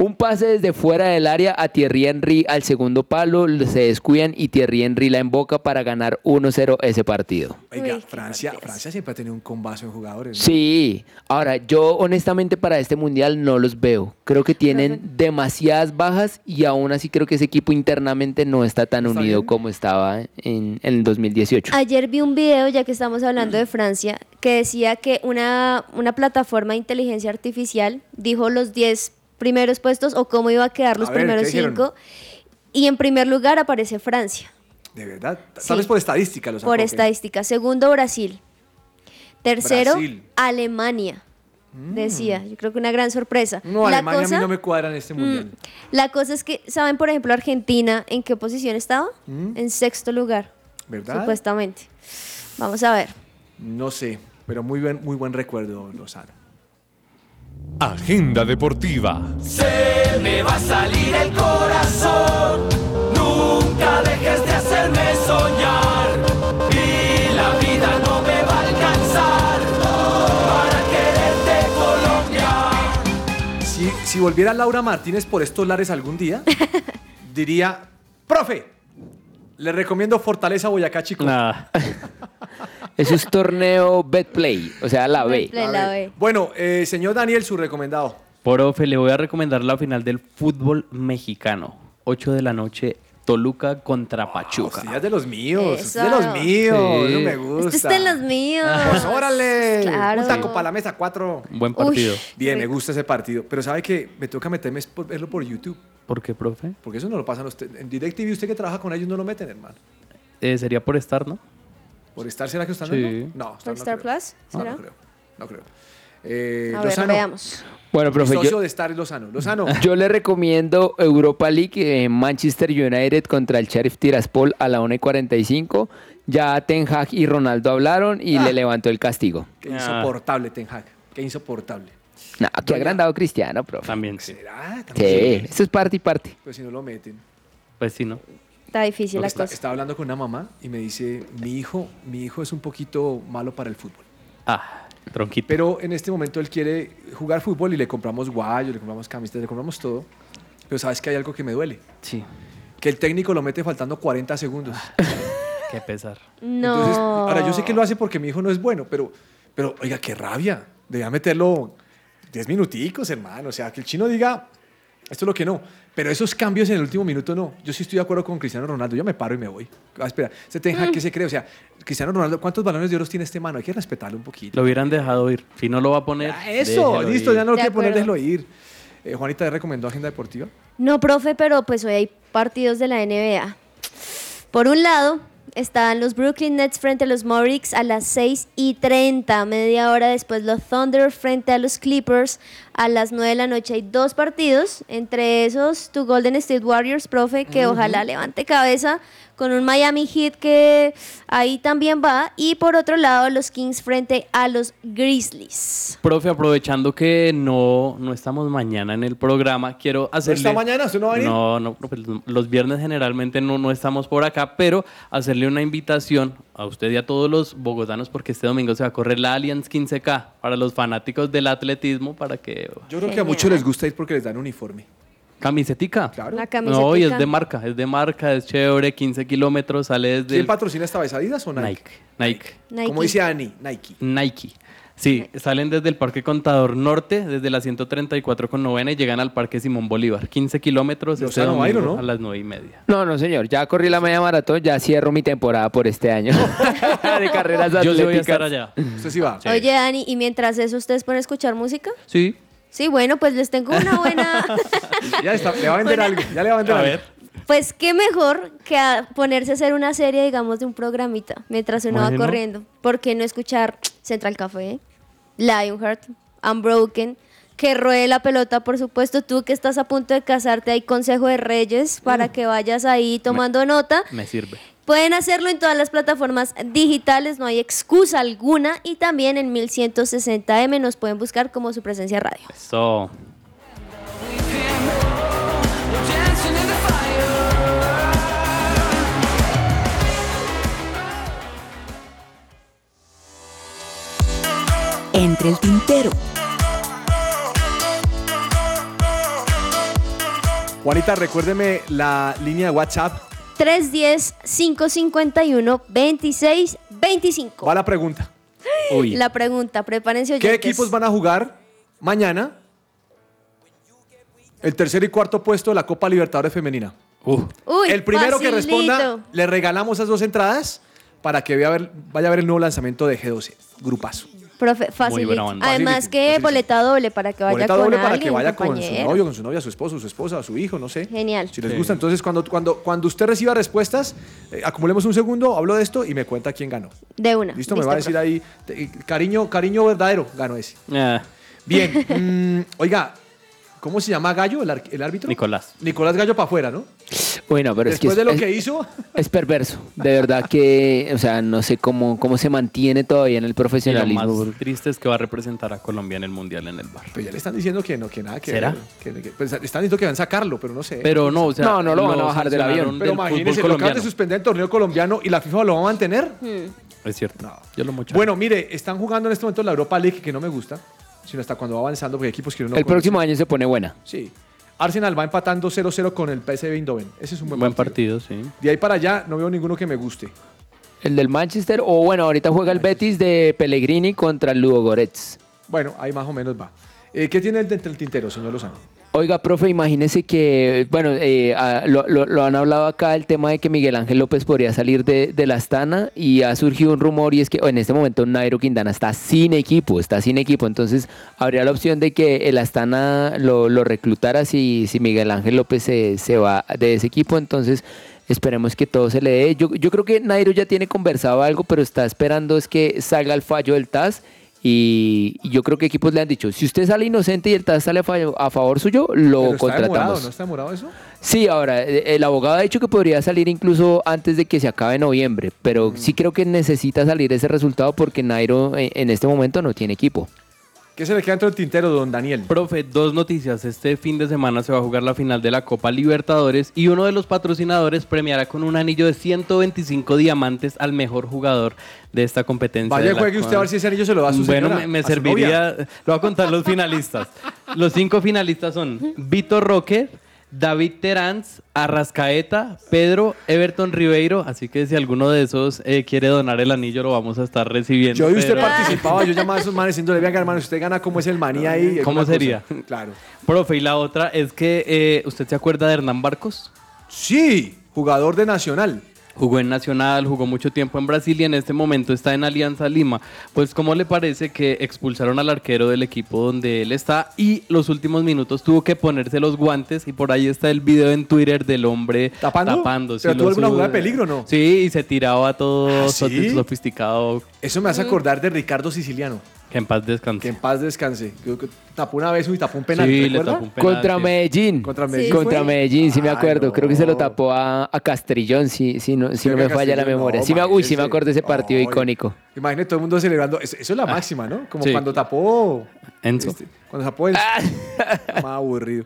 Un pase desde fuera del área a Thierry Henry al segundo palo, se descuidan y Thierry Henry la emboca para ganar 1-0 ese partido. Oiga, Francia, Francia siempre ha tenido un combazo en jugadores. ¿no? Sí, ahora yo honestamente para este mundial no los veo. Creo que tienen demasiadas bajas y aún así creo que ese equipo internamente no está tan unido como estaba en, en el 2018. Ayer vi un video, ya que estamos hablando de Francia, que decía que una, una plataforma de inteligencia artificial dijo los 10 primeros puestos o cómo iba a quedar los A ver, primeros. 5. Y en primer lugar aparece Francia, De verdad. Sí. Tal vez por estadística los por estadística. Segundo, Brasil. Tercero, Brasil. Alemania. Decía, yo creo que una gran sorpresa. No, La Alemania a mí no me cuadra en este mundial. Mm, La cosa es que, ¿saben, por ejemplo, Argentina en qué posición estaba? Mm. En sexto lugar, ¿Verdad? supuestamente. Vamos a ver. No sé, pero muy buen, muy buen recuerdo, Lozano. Agenda deportiva. Se me va a salir el corazón. Nunca dejes de hacerme soñar. Y la vida no me va a alcanzar para quererte, Colombia. Si, si volviera Laura Martínez por estos lares algún día, diría, profe, le recomiendo Fortaleza Boyacá, chico. Eso es torneo Betplay, o sea, la B. Betplay, la B. Bueno, eh, señor Daniel, su recomendado. Profe, le voy a recomendar la final del fútbol mexicano. 8 de la noche, Toluca contra Pachuca. Ya es de los míos, es Eso. de los míos, Sí. eso me gusta. Este está en los míos. Pues órale, Claro. un taco para la mesa, cuatro. Buen partido. Bien, me gusta ese partido. Pero sabe que me toca meterme es por verlo por YouTube. ¿Por qué, profe? Porque eso no lo pasan usted. En DirecTV, usted que trabaja con ellos no lo meten, hermano. Eh, sería por estar, ¿no? ¿Por estar será que están Sí. dando? No, ¿Por no Star creo. Plus? No, ¿Será? no creo. No creo. Eh, A ver, Lozano. veamos. Bueno, profe, socio yo, de Star Lozano. Lozano. yo le recomiendo Europa League, eh, Manchester United contra el Sheriff Tiraspol a la 1 y 45. Ya Ten Hag y Ronaldo hablaron y Ah. le levantó el castigo. Qué insoportable Ten Hag. Qué insoportable. No, que agrandado Cristiano, profe. También sí. ¿Será? Sí, eso es parte y parte. Pues si no lo meten. Pues sí, ¿no? Está difícil Porque la está- cosa. estaba hablando con una mamá y me dice, mi hijo, mi hijo es un poquito malo para el fútbol. Ah, tronquito. Pero en este momento él quiere jugar fútbol y le compramos guayos, le compramos camisetas, le compramos todo. Pero sabes que hay algo que me duele. Sí. Que el técnico lo mete faltando 40 segundos. Qué pesar. No. Entonces, ahora yo sé que lo hace porque mi hijo no es bueno, pero, pero oiga, qué rabia. Debía meterlo 10 minuticos, hermano. O sea, que el chino diga, esto es lo que no. Pero esos cambios en el último minuto no. Yo sí estoy de acuerdo con Cristiano Ronaldo. Yo me paro y me voy. Ah, espera, se Ten Hag, ¿qué se cree? O sea, Cristiano Ronaldo, ¿cuántos balones de oro tiene este mano? Hay que respetarlo un poquito. Lo hubieran dejado ir. Si no lo va a poner. Ah, Eso, listo, ir. ya no lo quiere poner, déjelo ir. Eh, Juanita, ¿te recomendó Agenda Deportiva? No, profe, pero pues hoy hay partidos de la NBA. Por un lado, están los Brooklyn Nets frente a los Mavericks a las 6 y 30. Media hora después, los Thunder frente a los Clippers a las 9 de la noche. Hay dos partidos, entre esos tu Golden State Warriors, profe, que ojalá levante cabeza con un Miami Heat que ahí también va. Y por otro lado, los Kings frente a los Grizzlies. Profe, aprovechando que no, no estamos mañana en el programa, quiero hacerle... está mañana? ¿Usted no va a venir? No, no, profe, los viernes generalmente no, no estamos por acá, pero hacerle una invitación a usted y a todos los bogotanos porque este domingo se va a correr la Allianz 15K para los fanáticos del atletismo para que... Yo creo que a muchos les gusta ir porque les dan uniforme. ¿Camisetica? Claro. La No, y es de marca, es de marca, es chévere, 15 kilómetros, sale desde... ¿Quién el- patrocina esta vez? ¿Adidas o Nike? Nike. Nike. Nike. Como dice Ani, Nike. Nike. Sí, salen desde el Parque Contador Norte, desde la 134 con novena y llegan al Parque Simón Bolívar. 15 kilómetros este Lozano va a ir, domingo ¿o no? a las 9 y media. No, no, señor. Ya corrí la media maratón, ya cierro mi temporada por este año de carreras Yo sí voy a atléticas. estar allá. Usted sí va. Oye, Dani, ¿y mientras eso ustedes pueden escuchar música? Sí. Sí, bueno, pues les tengo una buena... Ya está, le va a vender Buena- algo. Ya le va a vender A algo. ver. Pues qué mejor que a ponerse a hacer una serie, digamos, de un programita mientras uno Bueno. va corriendo. ¿Por qué no escuchar Central Café, Lionheart, Unbroken, que ruede la pelota, por supuesto? Tú que estás a punto de casarte, hay consejo de reyes para que vayas ahí tomando nota. Me sirve. Pueden hacerlo en todas las plataformas digitales, no hay excusa alguna. Y también en 1160M nos pueden buscar como su presencia radio. Eso. Entre el tintero. Juanita, recuérdeme la línea de WhatsApp. 310-551-2625. Va la pregunta. Uy. La pregunta, prepárense ¿Qué oyentes. equipos van a jugar mañana el tercer y cuarto puesto de la Copa Libertadores Femenina? Uy, el primero que responda, le regalamos esas dos entradas para que vea a ver- vaya a ver el nuevo lanzamiento de G12. Grupazo. Profe, onda. Además que facilito. boleta doble para que vaya Boleta con doble para alguien, que vaya con su novio, con su novia, su esposo, su esposa, su hijo, no sé. Genial. Si les Sí. gusta, entonces cuando, cuando, cuando usted reciba respuestas, eh, acumulemos un segundo, hablo de esto y me cuenta quién ganó. De una. Listo, me va a decir profe. ahí, te- cariño, cariño verdadero, ganó ese. Ah, Bien, mm, oiga, ¿cómo se llama Gallo, el, el árbitro? Nicolás. Nicolás Gallo para afuera, ¿no? Bueno, pero Después es que de lo es, que hizo, es perverso. De verdad que, o sea, no sé cómo, cómo se mantiene todavía en el Y lo profesionalismo. más triste es que va a representar a Colombia en el Mundial en el bar. pues ya le están diciendo que no, que nada que ¿Será? ver, que- que- pues, están diciendo que van a sacarlo, pero no sé. Pero no, o sea, No, no lo van a bajar del avión. Pero imagínese, lo acaban de suspender el torneo colombiano y la FIFA lo va a mantener. Es cierto. Yo lo mocho. Bueno, mire, están jugando en este momento la Europa League, que no me gusta, sino hasta cuando va avanzando, porque hay equipos que uno no el conoce. próximo año se pone buena. Sí. Arsenal va empatando 0-0 con el PSV Eindhoven. Ese es un buen, Buen partido. partido, sí. De ahí para allá no veo ninguno que me guste. El del Manchester, o bueno, ahorita juega el Betis de Pellegrini contra el Ludogorets. Bueno, ahí más o menos va. Eh, ¿Qué tiene el, del el tintero, señor Lozano? Oiga, profe, imagínese que, bueno, eh, ah, lo, lo- han hablado acá el tema de que Miguel Ángel López podría salir de, de la Astana y ha surgido un rumor y es que en este momento Nairo Quintana está sin equipo, está sin equipo, entonces habría la opción de que el Astana lo, lo reclutara si, si Miguel Ángel López se, se va de ese equipo, entonces esperemos que todo se le dé. Yo, yo creo que Nairo ya tiene conversado algo, pero está esperando es que salga el fallo del TAS. Y, y yo creo que equipos le han dicho, si usted sale inocente y el TAS sale a, favor suyo, lo Pero está contratamos. demorado, ¿no está demorado eso? Sí, ahora, eh, el abogado ha dicho que podría salir incluso antes de que se acabe noviembre, pero sí creo que necesita salir ese resultado porque Nairo eh, en este momento no tiene equipo. ¿Qué se le queda dentro del tintero, don Daniel? Profe, dos noticias. Este fin de semana se va a jugar la final de la Copa Libertadores y uno de los patrocinadores premiará con un anillo de 125 diamantes al mejor jugador de esta competencia. Vaya, juegue usted a ver si ese anillo se lo da a su Bueno, señora, me, me serviría. Lo voy a contar los finalistas. Los cinco finalistas son Vitor Roque, David Teranz, Arrascaeta, Pedro, Everton Ribeiro. Así que si alguno de esos eh, quiere donar el anillo, lo vamos a estar recibiendo. Yo y usted pero- participaba, yo llamaba a esos manes diciéndole, venga hermano, usted gana como es el maní ahí. ¿Cómo alguna cosa". sería? Claro. Profe, y la otra es que, eh, ¿usted se acuerda de Hernán Barcos? Sí, jugador de Nacional. Jugó en Nacional, jugó mucho tiempo en Brasil y en este momento está en Alianza Lima. Pues, ¿cómo le parece que expulsaron al arquero del equipo donde él está y los últimos minutos tuvo que ponerse los guantes y por ahí está el video en Twitter del hombre ¿Tapando? tapando ¿Pero sí, tuvo alguna jugada de peligro no? Sí, y se tiraba todo ¿Ah, sí? sofisticado. Eso me hace acordar de Ricardo Siciliano, Que en paz descanse. que en paz descanse. Creo que tapó una vez y tapó un penal, Sí, le ¿recuerda? tapó un penal. Contra sí. Medellín. Contra Medellín Contra fue. Medellín, sí me Ay, acuerdo. Creo que se lo no. tapó a, a Castrillón, si, si no, si no Creo me falla la memoria. no, sí me, uy, sí me acuerdo de ese partido icónico. Imagínate todo el mundo celebrando. Eso, eso es la máxima, ¿no? Como Sí. cuando tapó. Enzo. este, cuando tapó el. Más aburrido.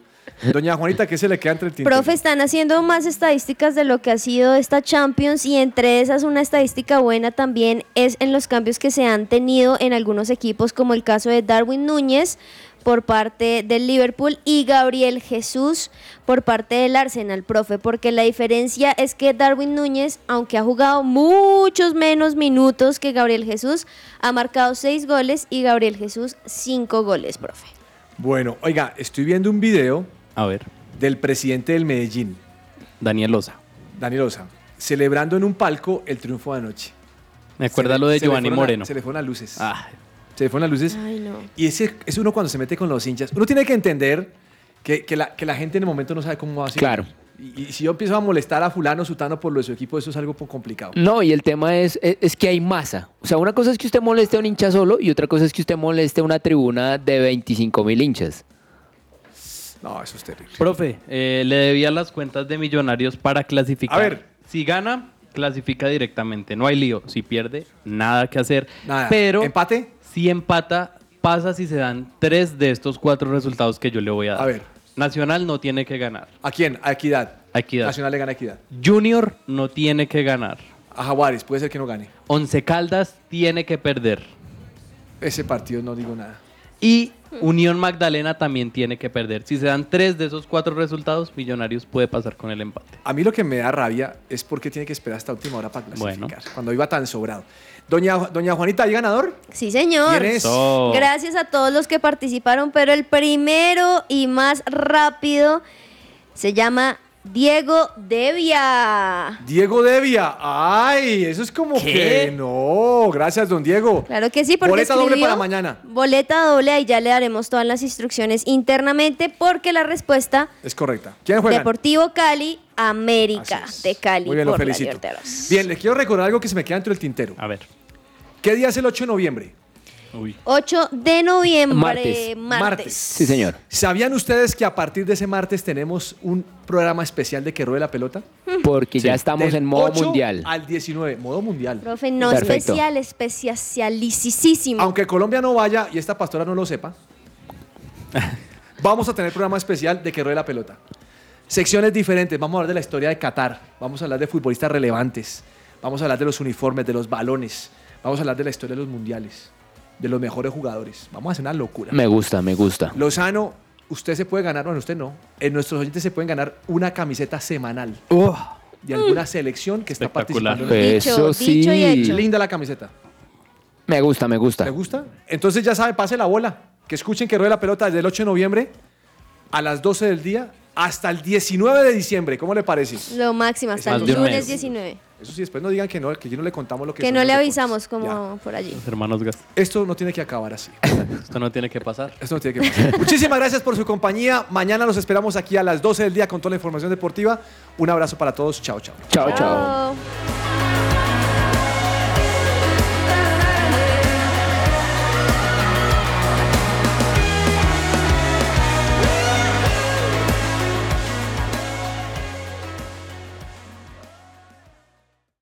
Doña Juanita, ¿qué se le queda entre el tintero? Profe, están haciendo más estadísticas de lo que ha sido esta Champions y entre esas una estadística buena también es en los cambios que se han tenido en algunos equipos como el caso de Darwin Núñez por parte del Liverpool y Gabriel Jesús por parte del Arsenal, profe, porque la diferencia es que Darwin Núñez, aunque ha jugado muchos menos minutos que Gabriel Jesús, ha marcado seis goles y Gabriel Jesús cinco goles, profe. Bueno, oiga, estoy viendo un video A ver, del presidente del Medellín, Daniel Loza. Daniel Osa, celebrando en un palco el triunfo de anoche. Me acuerda le- lo de Giovanni Moreno. se le fueron las luces. Ah, Se le fueron las luces. Ay, no. Y ese es uno cuando se mete con los hinchas. Uno tiene que entender que, que la, que la gente en el momento no sabe cómo va a ser. Claro. Y, y si yo empiezo a molestar a fulano, sutano por lo de su equipo, eso es algo complicado. No, y el tema es, es, es que hay masa. O sea, una cosa es que usted moleste a un hincha solo y otra cosa es que usted moleste a una tribuna de 25 mil hinchas. No, eso es terrible. Profe, eh, le debía las cuentas de millonarios para clasificar. A ver. Si gana, clasifica directamente. No hay lío. Si pierde, nada que hacer. Nada. Pero ¿Empate? Si empata, pasa si se dan tres de estos cuatro resultados que yo le voy a dar. A ver. Nacional no tiene que ganar. ¿A quién? A Equidad. A Equidad. Nacional le gana a Equidad. Junior no tiene que ganar. A Jaguares, puede ser que no gane. Once Caldas tiene que perder. Ese partido no digo nada. Y Unión Magdalena también tiene que perder. Si se dan tres de esos cuatro resultados, Millonarios puede pasar con el empate. A mí lo que me da rabia es porque tiene que esperar hasta última hora para Bueno. clasificar. Cuando iba tan sobrado. Doña, Doña Juanita, ¿hay ganador? Sí, señor. ¿Quién es? Eso. Gracias a todos los que participaron, pero el primero y más rápido se llama Diego Devia. Diego Devia. Ay, eso es como que no. Gracias, don Diego. Claro que sí, porque Boleta doble para mañana. Boleta doble, ahí ya le daremos todas las instrucciones internamente, porque la respuesta Es correcta. ¿Quién juega? Deportivo Cali, América de Cali. Muy bien, lo por la felicito. Bien, les quiero recordar algo que se me queda dentro del tintero. A ver. ¿Qué día es el 8 de noviembre? 8 de noviembre. Martes. Martes. Sí, señor. ¿Sabían ustedes que a partir de ese martes tenemos un programa especial de que ruede la pelota? Porque ya estamos Del en modo 8 mundial. Al 19, modo mundial. Profe, no Perfecto. especial, especialicísimo. Aunque Colombia no vaya y esta pastora no lo sepa, vamos a tener programa especial de que ruede la pelota. Secciones diferentes. Vamos a hablar de la historia de Qatar. Vamos a hablar de futbolistas relevantes. Vamos a hablar de los uniformes, de los balones. Vamos a hablar de la historia de los mundiales. De los mejores jugadores. Vamos a hacer una locura. Me gusta, me gusta. Lozano, usted se puede ganar, bueno, usted no. En nuestros oyentes se pueden ganar una camiseta semanal. De alguna selección que está Espectacular. participando. en el- Eso dicho y sí. hecho. Linda la camiseta. Me gusta, me gusta. ¿Le gusta? Entonces ya sabe, pase la bola. Que escuchen que ruede la pelota desde el 8 de noviembre a las 12 del día hasta el 19 de diciembre. ¿Cómo le parece? Lo máximo, hasta Más el de un lunes mes. 19. Eso sí, después no digan que no, que yo no le contamos lo que Que son no los le deportes. avisamos como por allí. Hermanos Gas. Esto no tiene que acabar así. Esto no tiene que pasar. Esto no tiene que pasar. Muchísimas gracias por su compañía. Mañana los esperamos aquí a las 12 del día con toda la información deportiva. Un abrazo para todos. Chao, chao. Chao, chao.